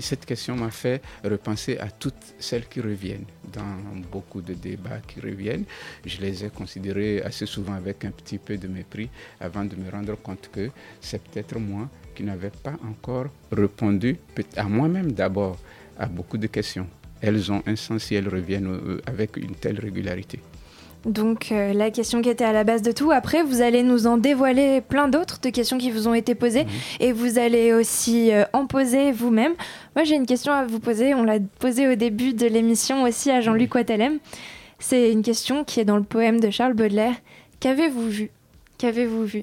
Cette question m'a fait repenser à toutes celles qui reviennent dans beaucoup de débats qui reviennent. Je les ai considérées assez souvent avec un petit peu de mépris avant de me rendre compte que c'est peut-être moi qui n'avais pas encore répondu, à moi-même d'abord, à beaucoup de questions. Elles ont un sens si elles reviennent euh, avec une telle régularité. Donc, euh, la question qui était à la base de tout. Après, vous allez nous en dévoiler plein d'autres de questions qui vous ont été posées. Et vous allez aussi euh, en poser vous-même. Moi, j'ai une question à vous poser. On l'a posée au début de l'émission aussi à Jean-Luc Ouattalem. C'est une question qui est dans le poème de Charles Baudelaire. Qu'avez-vous vu? Qu'avez-vous vu?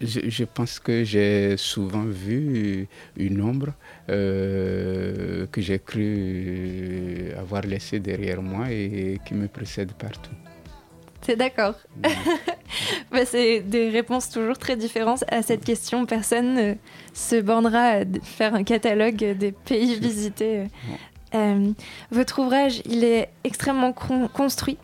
Je, je pense que j'ai souvent vu une ombre euh, que j'ai cru avoir laissée derrière moi et qui me précède partout. C'est d'accord. Bah, c'est des réponses toujours très différentes à cette question. Personne ne se bornera à faire un catalogue des pays visités. Euh, votre ouvrage, il est extrêmement con- construit,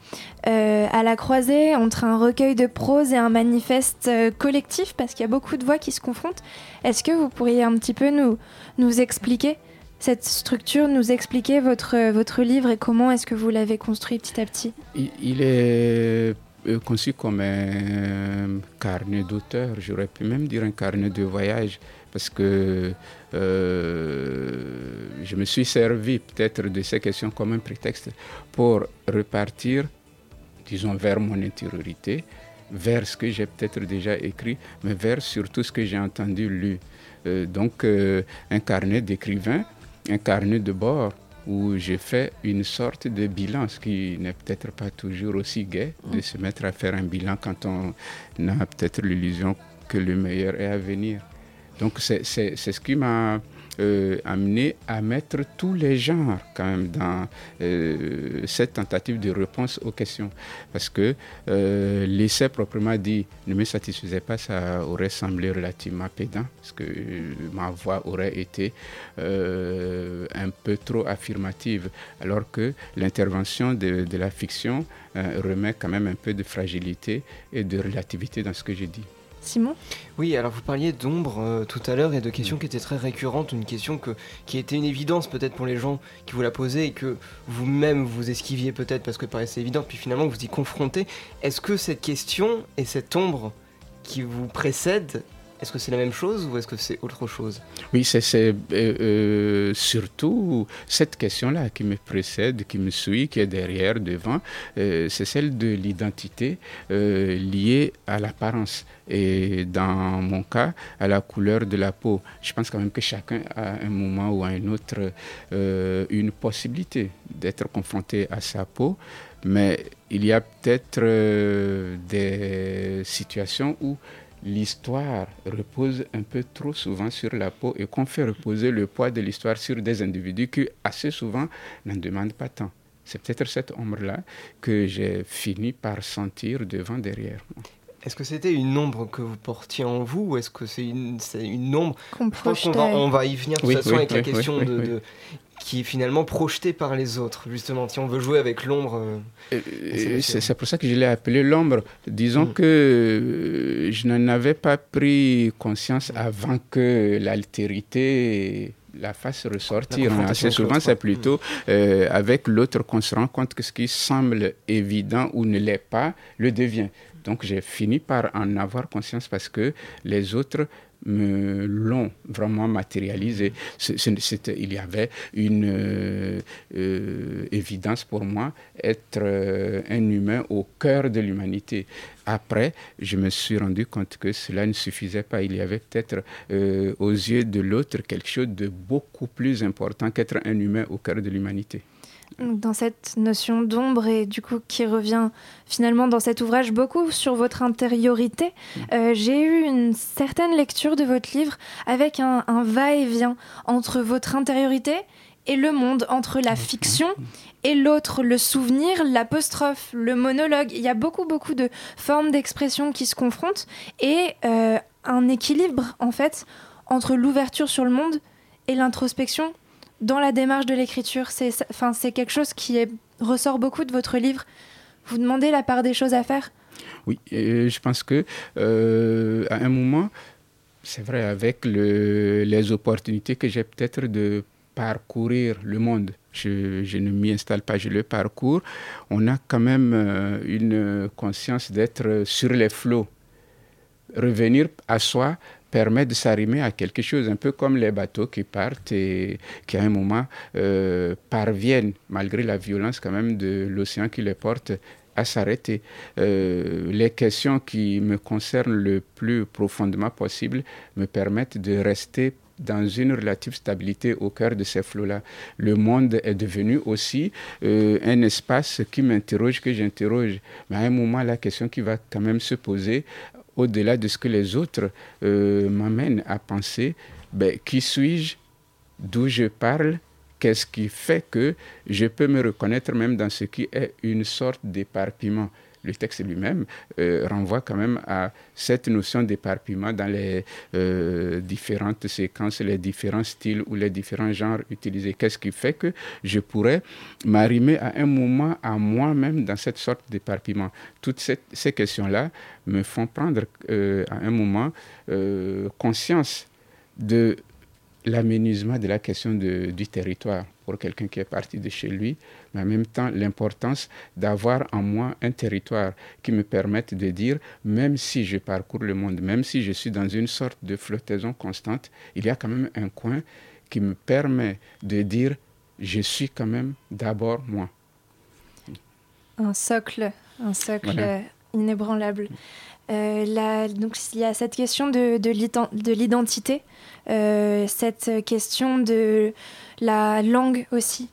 euh, à la croisée entre un recueil de prose et un manifeste euh, collectif, parce qu'il y a beaucoup de voix qui se confrontent. Est-ce que vous pourriez un petit peu nous, expliquer cette structure, nous expliquer votre, votre livre et comment est-ce que vous l'avez construit petit à petit? Il, il est conçu comme un carnet d'auteur, j'aurais pu même dire un carnet de voyage, parce que euh, je me suis servi peut-être de ces questions comme un prétexte pour repartir, disons, vers mon intériorité, vers ce que j'ai peut-être déjà écrit, mais vers surtout ce que j'ai entendu, lu. Euh, donc, euh, un carnet d'écrivain, un carnet de bord où j'ai fait une sorte de bilan, ce qui n'est peut-être pas toujours aussi gai de se mettre à faire un bilan quand on a peut-être l'illusion que le meilleur est à venir. Donc c'est ce qui m'a euh, amené à mettre tous les genres quand même dans euh, cette tentative de réponse aux questions. Parce que euh, l'essai proprement dit ne me satisfaisait pas, ça aurait semblé relativement pédant, parce que ma voix aurait été un peu trop affirmative, alors que l'intervention de, de la fiction remet quand même un peu de fragilité et de relativité dans ce que je dis. Simon Oui, alors vous parliez d'ombre euh, tout à l'heure et de questions qui étaient très récurrentes, une question que, qui était une évidence peut-être pour les gens qui vous la posaient et que vous-même vous esquiviez peut-être parce que paraissait évident, puis finalement vous y confrontez. Est-ce que cette question et cette ombre qui vous précède, est-ce que c'est la même chose ou est-ce que c'est autre chose? Oui, c'est euh, euh, surtout cette question-là qui me précède, qui me suit, qui est derrière, devant. Euh, c'est celle de l'identité liée à l'apparence et dans mon cas, à la couleur de la peau. Je pense quand même que chacun a à un moment ou à un autre une possibilité d'être confronté à sa peau, mais il y a peut-être des situations où l'histoire repose un peu trop souvent sur la peau et qu'on fait reposer le poids de l'histoire sur des individus qui assez souvent n'en demandent pas tant. C'est peut-être cette ombre-là que j'ai fini par sentir devant derrière. Est-ce que c'était une ombre que vous portiez en vous ou est-ce que c'est une, c'est une ombre? Qu'on Je pense qu'on va, projetait. on va y venir de toute Oui, façon oui, avec la oui, question oui, de, oui. de- qui est finalement projetée par les autres, justement. Si on veut jouer avec l'ombre. euh, Euh, C'est pour ça que je l'ai appelé l'ombre. Disons que euh, je n'en avais pas pris conscience avant que l'altérité la fasse ressortir. La Assez souvent, c'est plutôt euh, avec l'autre qu'on se rend compte que ce qui semble évident ou ne l'est pas, le devient. Donc j'ai fini par en avoir conscience parce que les autres l'ont vraiment matérialisé. il y avait une euh, euh, évidence pour moi, être euh, un humain au cœur de l'humanité. Après, je me suis rendu compte que cela ne suffisait pas. Il y avait peut-être aux yeux de l'autre quelque chose de beaucoup plus important qu'être un humain au cœur de l'humanité dans cette notion d'ombre et du coup qui revient finalement dans cet ouvrage beaucoup sur votre intériorité. Mm. Euh, j'ai eu une certaine lecture de votre livre avec un, va-et-vient entre votre intériorité et le monde, entre la fiction et l'autre, le souvenir, l'apostrophe, le monologue. Il y a beaucoup, beaucoup de formes d'expression qui se confrontent et euh, un équilibre en fait entre l'ouverture sur le monde et l'introspection dans la démarche de l'écriture. C'est enfin, quelque chose qui ressort beaucoup de votre livre. Vous demandez la part des choses à faire? Oui, je pense que euh, à un moment, c'est vrai, avec le, les opportunités que j'ai peut-être de parcourir le monde, je, je ne m'y installe pas, je le parcours, on a quand même euh, une conscience d'être sur les flots. Revenir à soi permet de s'arrimer à quelque chose, un peu comme les bateaux qui partent et qui à un moment euh, parviennent, malgré la violence quand même de l'océan qui les porte, à s'arrêter. Euh, les questions qui me concernent le plus profondément possible me permettent de rester dans une relative stabilité au cœur de ces flots-là. Le monde est devenu aussi euh, un espace qui m'interroge, que j'interroge. Mais à un moment, la question qui va quand même se poser, au-delà de ce que les autres euh, m'amènent à penser, ben, qui suis-je, d'où je parle, qu'est-ce qui fait que je peux me reconnaître même dans ce qui est une sorte d'éparpillement le texte lui-même euh, renvoie quand même à cette notion d'éparpillement dans les euh, différentes séquences, les différents styles ou les différents genres utilisés. Qu'est-ce qui fait que je pourrais m'arrimer à un moment à moi-même dans cette sorte d'éparpillement? Toutes ces questions-là me font prendre euh, à un moment conscience de l'aménagement de la question du territoire pour quelqu'un qui est parti de chez lui, mais en même temps l'importance d'avoir en moi un territoire qui me permette de dire, même si je parcours le monde, même si je suis dans une sorte de flottaison constante, il y a quand même un coin qui me permet de dire, je suis quand même d'abord moi. Un socle, un socle inébranlable. Euh, donc il y a cette question de, de l'identité, euh, cette question de la langue aussi.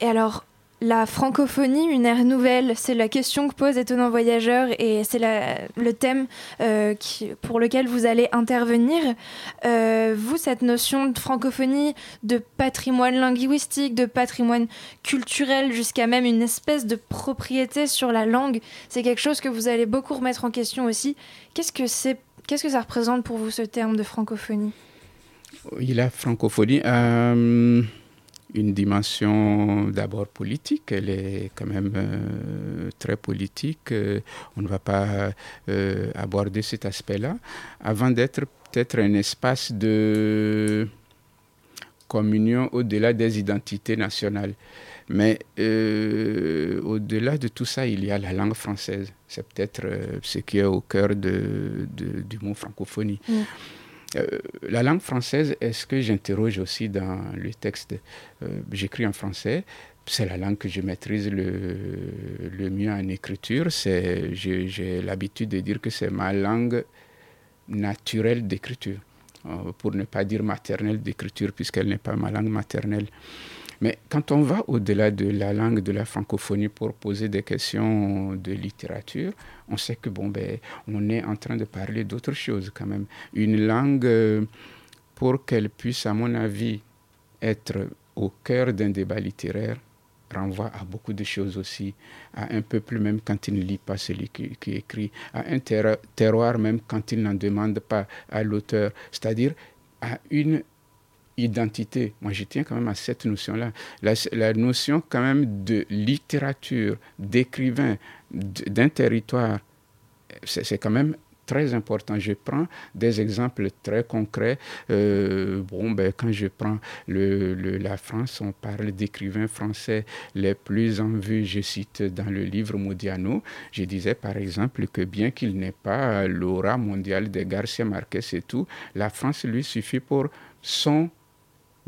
Et alors, la francophonie, une ère nouvelle, c'est la question que pose Étonnant Voyageur et c'est le thème euh, qui, pour lequel vous allez intervenir. Euh, vous, cette notion de francophonie, de patrimoine linguistique, de patrimoine culturel, jusqu'à même une espèce de propriété sur la langue, c'est quelque chose que vous allez beaucoup remettre en question aussi. Qu'est-ce que, c'est, qu'est-ce que ça représente pour vous ce terme de francophonie? Oui, la francophonie. Euh une dimension d'abord politique, elle est quand même euh, très politique, euh, on ne va pas aborder cet aspect-là, avant d'être peut-être un espace de communion au-delà des identités nationales. Mais au-delà de tout ça, il y a la langue française. C'est peut-être ce qui est au cœur de, du mot francophonie. Mm. Euh, la langue française est ce que j'interroge aussi dans le texte? Euh, j'écris en français. C'est la langue que je maîtrise le, le mieux en écriture. J'ai l'habitude de dire que c'est ma langue naturelle d'écriture, euh, pour ne pas dire maternelle d'écriture, puisqu'elle n'est pas ma langue maternelle. Mais quand on va au-delà de la langue de la francophonie pour poser des questions de littérature, on sait que bon ben on est en train de parler d'autre chose quand même. Une langue euh, pour qu'elle puisse, à mon avis, être au cœur d'un débat littéraire renvoie à beaucoup de choses aussi, à un peuple même quand il ne lit pas celui qui, qui écrit, à un terroir même quand il n'en demande pas à l'auteur, c'est-à-dire à une identité. Moi, je tiens quand même à cette notion-là. La, notion quand même de littérature, d'écrivain, d'un territoire, c'est quand même très important. Je prends des exemples très concrets. Euh, bon, ben, quand je prends le, la France, on parle d'écrivains français les plus en vue. Je cite dans le livre Modiano, je disais par exemple que bien qu'il n'ait pas l'aura mondiale des Garcia Marquez et tout, la France lui suffit pour son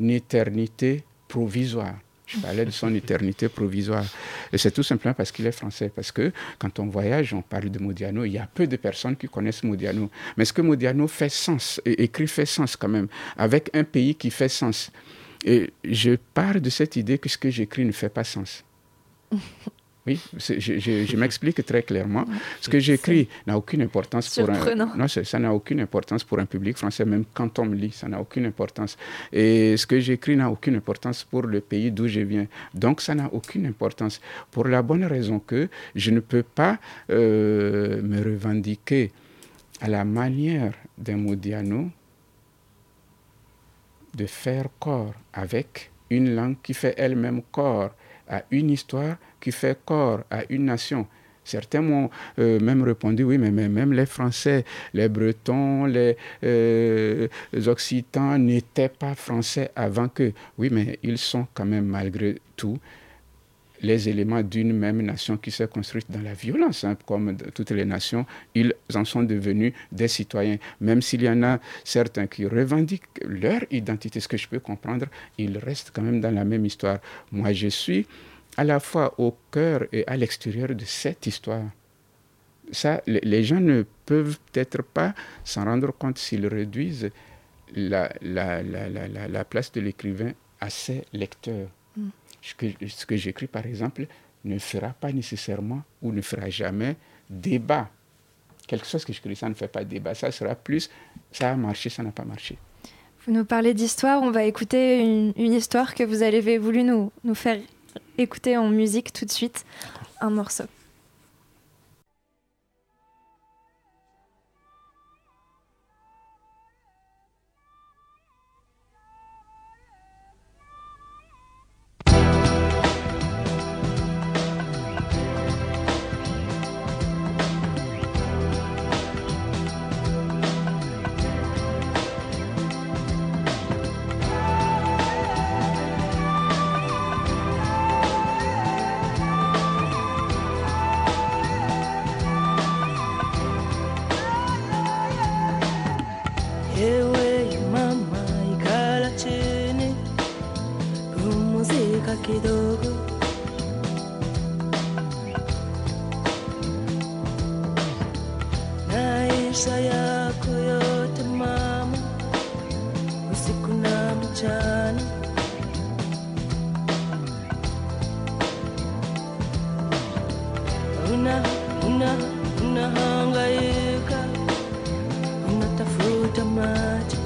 éternité provisoire. Je parlais de son éternité provisoire. Et c'est tout simplement parce qu'il est français. Parce que quand on voyage, on parle de Modiano, il y a peu de personnes qui connaissent Modiano. Mais ce que Modiano fait sens, et écrit fait sens quand même, avec un pays qui fait sens? Et je pars de cette idée que ce que j'écris ne fait pas sens. Oui, je, je- je m'explique très clairement. Ce que j'écris n'a aucune importance pour un. Non, ça n'a aucune importance pour un public français, même quand on me lit, ça n'a aucune importance. Et ce que j'écris n'a aucune importance pour le pays d'où je viens. Donc, ça n'a aucune importance. Pour la bonne raison que je ne peux pas euh, me revendiquer à la manière d'un Modiano de faire corps avec une langue qui fait elle-même corps à une histoire qui fait corps à une nation. Certains m'ont euh, même répondu, oui, mais, même les Français, les Bretons, les, euh, Occitans n'étaient pas français avant que. Oui, mais ils sont quand même malgré tout les éléments d'une même nation qui s'est construite dans la violence, hein, comme toutes les nations, ils en sont devenus des citoyens. Même s'il y en a certains qui revendiquent leur identité, ce que je peux comprendre, ils restent quand même dans la même histoire. Moi, je suis à la fois au cœur et à l'extérieur de cette histoire. Ça, les- gens ne peuvent peut-être pas s'en rendre compte s'ils réduisent la, la, la, la, la- la place de l'écrivain à ses lecteurs. Mm. Ce que, ce que j'écris, par exemple, ne fera pas nécessairement ou ne fera jamais débat. Quelque chose que j'écris, ça ne fait pas débat. Ça sera plus, ça a marché, ça n'a pas marché. Vous nous parlez d'histoire, on va écouter une, une histoire que vous avez voulu nous, nous faire écouter en musique tout de suite. Un morceau. Una, nina nina ninahangaika, ninatafuta maji.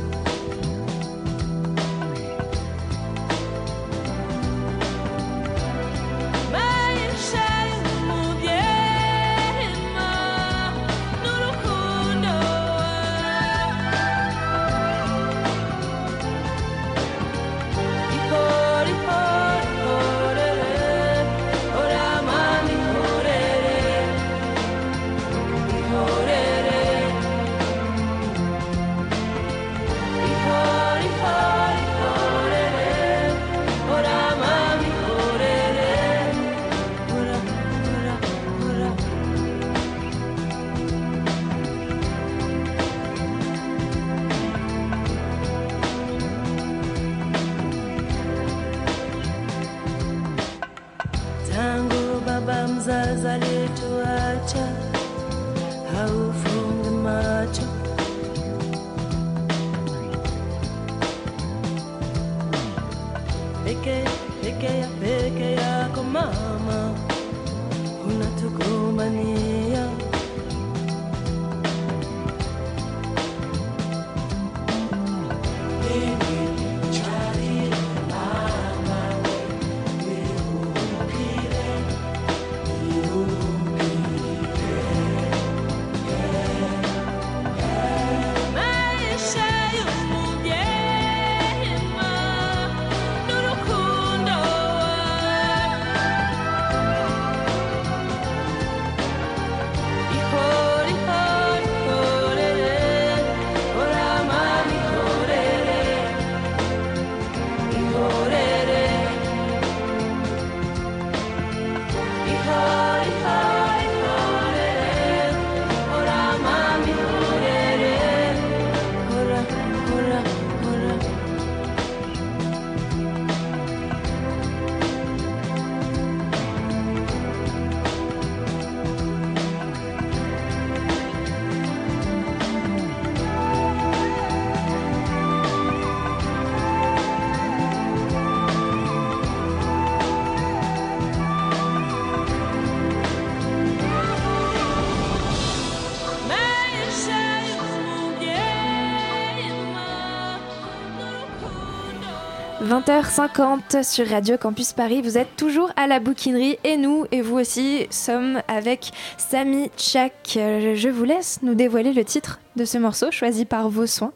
20h50 sur Radio Campus Paris. Vous êtes toujours à la bouquinerie et nous, et vous aussi, sommes avec Samy Tchak. Euh, Je vous laisse nous dévoiler le titre de ce morceau choisi par vos soins.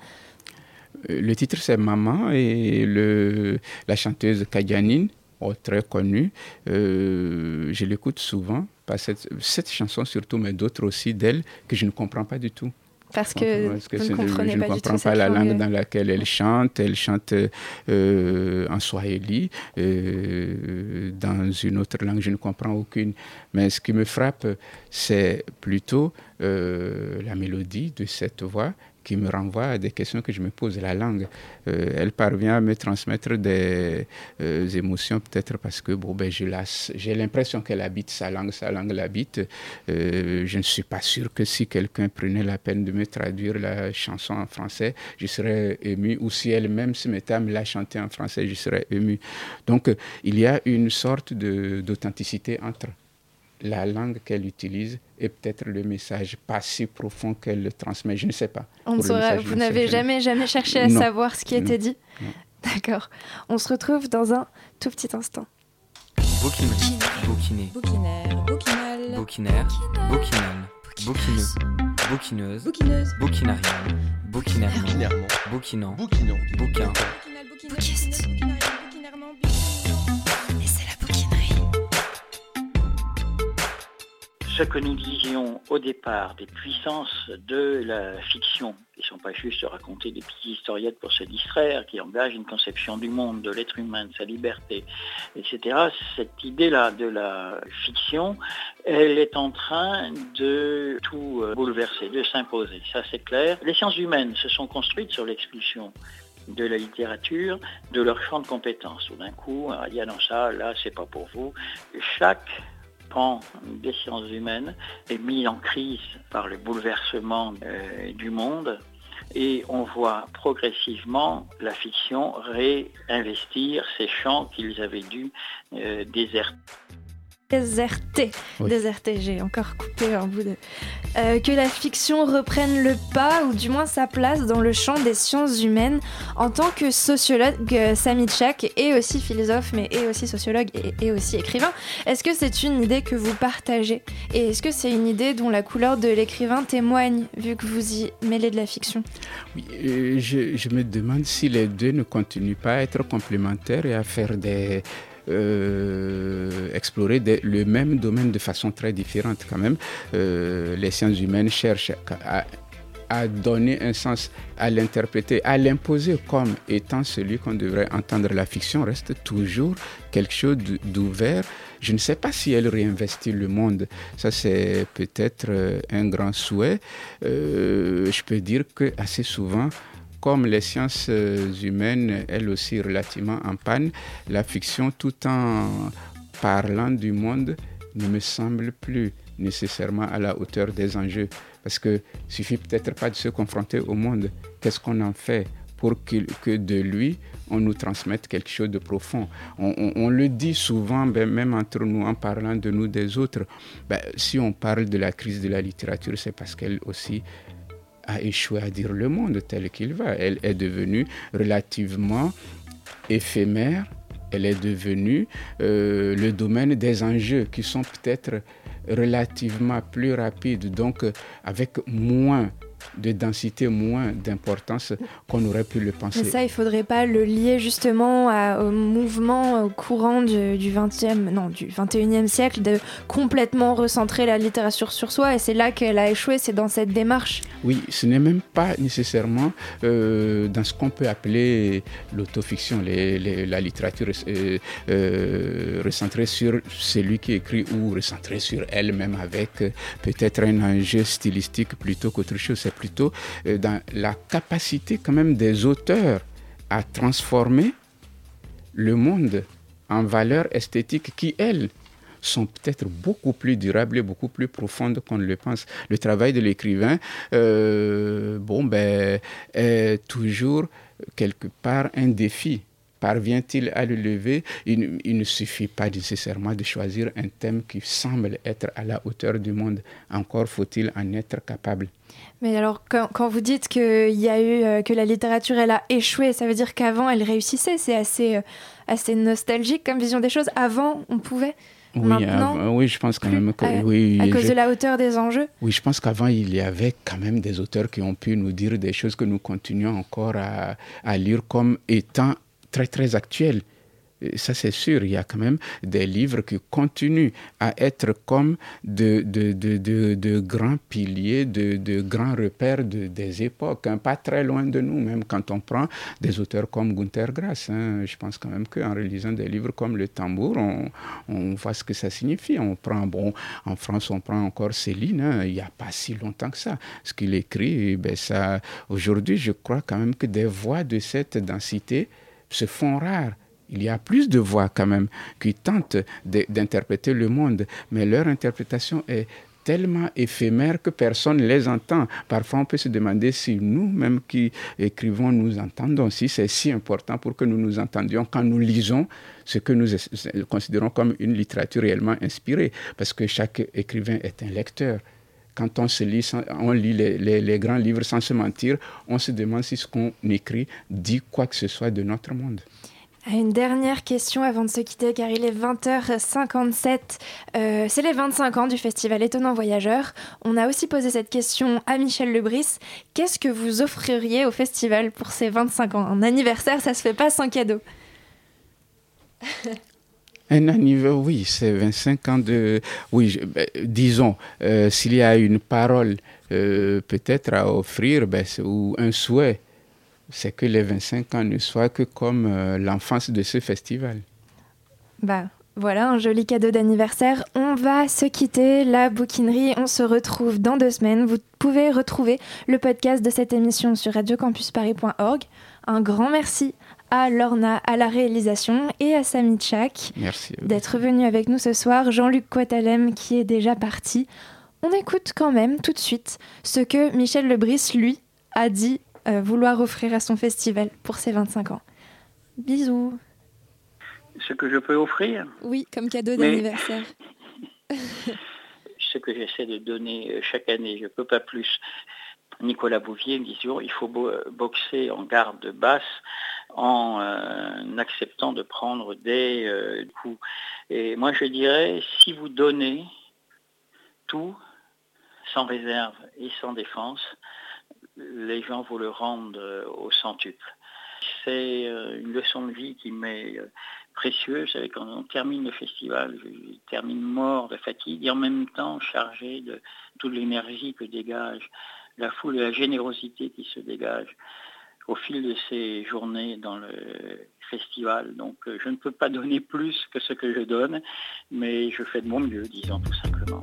Euh, Le titre c'est Maman et la chanteuse Kadianine, oh, très connue, euh, je l'écoute souvent, cette chanson surtout, mais d'autres aussi d'elle que je ne comprends pas du tout. Parce que Parce que vous c'est ne de- comprenez je ne du comprends tout pas la langue langue. dans laquelle elle chante. Elle chante euh, en swahili, euh, dans une autre langue, je ne comprends aucune. Mais ce qui me frappe, c'est plutôt euh, la mélodie de cette voix qui me renvoie à des questions que je me pose. La langue, euh, elle parvient à me transmettre des euh, émotions, peut-être parce que bon, ben, j'ai l'impression qu'elle habite sa langue, sa langue l'habite. Euh, je ne suis pas sûr que si quelqu'un prenait la peine de me traduire la chanson en français, je serais ému, ou si elle-même se mettait à me la chanter en français, je serais ému. Donc, il y a une sorte d'authenticité entre la langue qu'elle utilise et peut-être le message pas si profond qu'elle le transmet. Je ne sais pas. On saura- message, vous n'avez jamais, jamais cherché à Non. savoir ce qui était dit. D'accord. On se retrouve dans un tout petit instant. Bouquiné, Bouquinaire, bouquinal. bouquinaire, bouquinal, bouquineux, bouquineuse, Bouquineuse. bouquinarienne, bouquinarienne, Bouquinairement. bouquinant, Bouquinant. bouquin, Ce que nous disions au départ des puissances de la fiction, qui ne sont pas juste raconter des petites historiettes pour se distraire, qui engagent une conception du monde, de l'être humain, de sa liberté, etc. Cette idée-là de la fiction, elle est en train de tout euh, bouleverser, de s'imposer. Ça, c'est clair. Les sciences humaines se sont construites sur l'expulsion de la littérature, de leur champ de compétences. Tout d'un coup, on a dit, ah non, ça, là, c'est pas pour vous. Chaque des sciences humaines est mis en crise par le bouleversement euh, du monde et on voit progressivement la fiction réinvestir ces champs qu'ils avaient dû euh, déserter. Déserté. Oui. Déserté, j'ai encore coupé un bout de. Euh, que la fiction reprenne le pas, ou du moins sa place dans le champ des sciences humaines. En tant que sociologue, euh, Samy Tchak est aussi philosophe, mais est aussi sociologue et aussi écrivain. Est-ce que c'est une idée que vous partagez? Et est-ce que c'est une idée dont la couleur de l'écrivain témoigne, vu que vous y mêlez de la fiction? Oui, euh, je, je me demande si les deux ne continuent pas à être complémentaires et à faire des. Euh, explorer le même domaine de façon très différente quand même. Euh, les sciences humaines cherchent à, donner un sens, à l'interpréter, à l'imposer comme étant celui qu'on devrait entendre. La fiction reste toujours quelque chose d'ouvert. Je ne sais pas si elle réinvestit le monde. Ça, c'est peut-être euh, un grand souhait. Je peux dire que assez souvent, comme les sciences euh, humaines, elles aussi relativement en panne, la fiction, tout en parlant du monde, ne me semble plus nécessairement à la hauteur des enjeux. Parce que suffit peut-être pas de se confronter au monde. Qu'est-ce qu'on en fait pour que de lui, on nous transmette quelque chose de profond? On, on- on le dit souvent, ben, même entre nous, en parlant de nous des autres. Ben, si on parle de la crise de la littérature, c'est parce qu'elle aussi a échoué à dire le monde tel qu'il va. Elle est devenue relativement éphémère. Elle est devenue euh, le domaine des enjeux qui sont peut-être relativement plus rapides, donc avec moins de densité, moins d'importance qu'on aurait pu le penser. Mais ça, il faudrait pas le lier justement à- au mouvement, au courant du, du 20e, non, du 21e siècle de complètement recentrer la littérature sur soi. Et c'est là qu'elle a échoué, c'est dans cette démarche. Oui, ce n'est même pas nécessairement euh, dans ce qu'on peut appeler l'autofiction, les- les- la littérature euh, euh, recentrée sur celui qui écrit ou recentrée sur elle-même avec peut-être un enjeu stylistique plutôt qu'autre chose. C'est plutôt euh, dans la capacité quand même des auteurs à transformer le monde en valeurs esthétiques qui, elles, sont peut-être beaucoup plus durables et beaucoup plus profondes qu'on ne le pense. Le travail de l'écrivain, euh, bon, ben, est toujours quelque part un défi parvient-il à le lever? Il, il, ne suffit pas nécessairement de choisir un thème qui semble être à la hauteur du monde. Encore faut-il en être capable. Mais alors, quand, quand vous dites qu'il y a eu euh, que la littérature elle a échoué, ça veut dire qu'avant elle réussissait. C'est assez, euh, assez nostalgique comme vision des choses. Avant, on pouvait. Oui, je pense quand même que à, oui. à cause je- de la hauteur des enjeux. Oui, je pense qu'avant, il y avait quand même des auteurs qui ont pu nous dire des choses que nous continuons encore à, à lire comme étant très, très actuelles. Et Ça, c'est sûr, il y a quand même des livres qui continuent à être comme de, de, de, de, grands piliers, de, grands repères de- des époques, hein, pas très loin de nous, même quand on prend des auteurs comme Gunther Grass. hein. je pense quand même qu'en relisant des livres comme Le Tambour, on, on voit ce que ça signifie. On prend, bon, en France, on prend encore Céline, hein, il n'y a pas si longtemps que ça. Ce qu'il écrit, ben, ça, aujourd'hui, je crois quand même que des voix de cette densité se font rares. Il y a plus de voix quand même qui tentent d'interpréter le monde, mais leur interprétation est tellement éphémère que personne ne les entend. Parfois, on peut se demander si nous-mêmes qui écrivons, nous entendons, si c'est si important pour que nous nous entendions quand nous lisons ce que nous considérons comme une littérature réellement inspirée, parce que chaque écrivain est un lecteur. Quand on, se lit, sans- on lit les, les- les grands livres sans se mentir, on se demande si ce qu'on écrit dit quoi que ce soit de notre monde. Une dernière question avant de se quitter, car il est 20h57. Euh, c'est les 25 ans du festival Étonnant Voyageur. On a aussi posé cette question à Michel Lebris. Qu'est-ce que vous offririez au festival pour ses 25 ans? Un anniversaire, ça se fait pas sans cadeau. Un anniversaire, oui, c'est 25 ans de... Oui, ben, disons, euh, s'il y a une parole euh, peut-être à offrir, ben, ou un souhait, c'est que les 25 ans ne soient que comme euh, l'enfance de ce festival. Bah voilà, un joli cadeau d'anniversaire. On va se quitter, la bouquinerie. On se retrouve dans deux semaines. Vous pouvez retrouver le podcast de cette émission sur radiocampusparis.org. Un grand merci à Lorna à la réalisation et à Samy Tchak d'être venu avec nous ce soir. Jean-Luc Quatalem qui est déjà parti. On écoute quand même tout de suite ce que Michel Lebris, lui, a dit euh, vouloir offrir à son festival pour ses 25 ans. Bisous. Ce que je peux offrir, Oui, comme cadeau Mais- d'anniversaire. ce que j'essaie de donner euh, chaque année, je ne peux pas plus. Nicolas Bouvier me dit toujours, il faut bo- boxer en garde basse en euh, acceptant de prendre des euh, coups. Et moi je dirais, si vous donnez tout, sans réserve et sans défense, les gens vous le rendent euh, au centuple. C'est une leçon de vie qui m'est précieuse. Vous savez, quand on termine le festival, je termine mort de fatigue et en même temps chargé de toute l'énergie que dégage la foule et la générosité qui se dégage au fil de ces journées dans le festival. Donc euh, je ne peux pas donner plus que ce que je donne, mais je fais de mon mieux, disons tout simplement.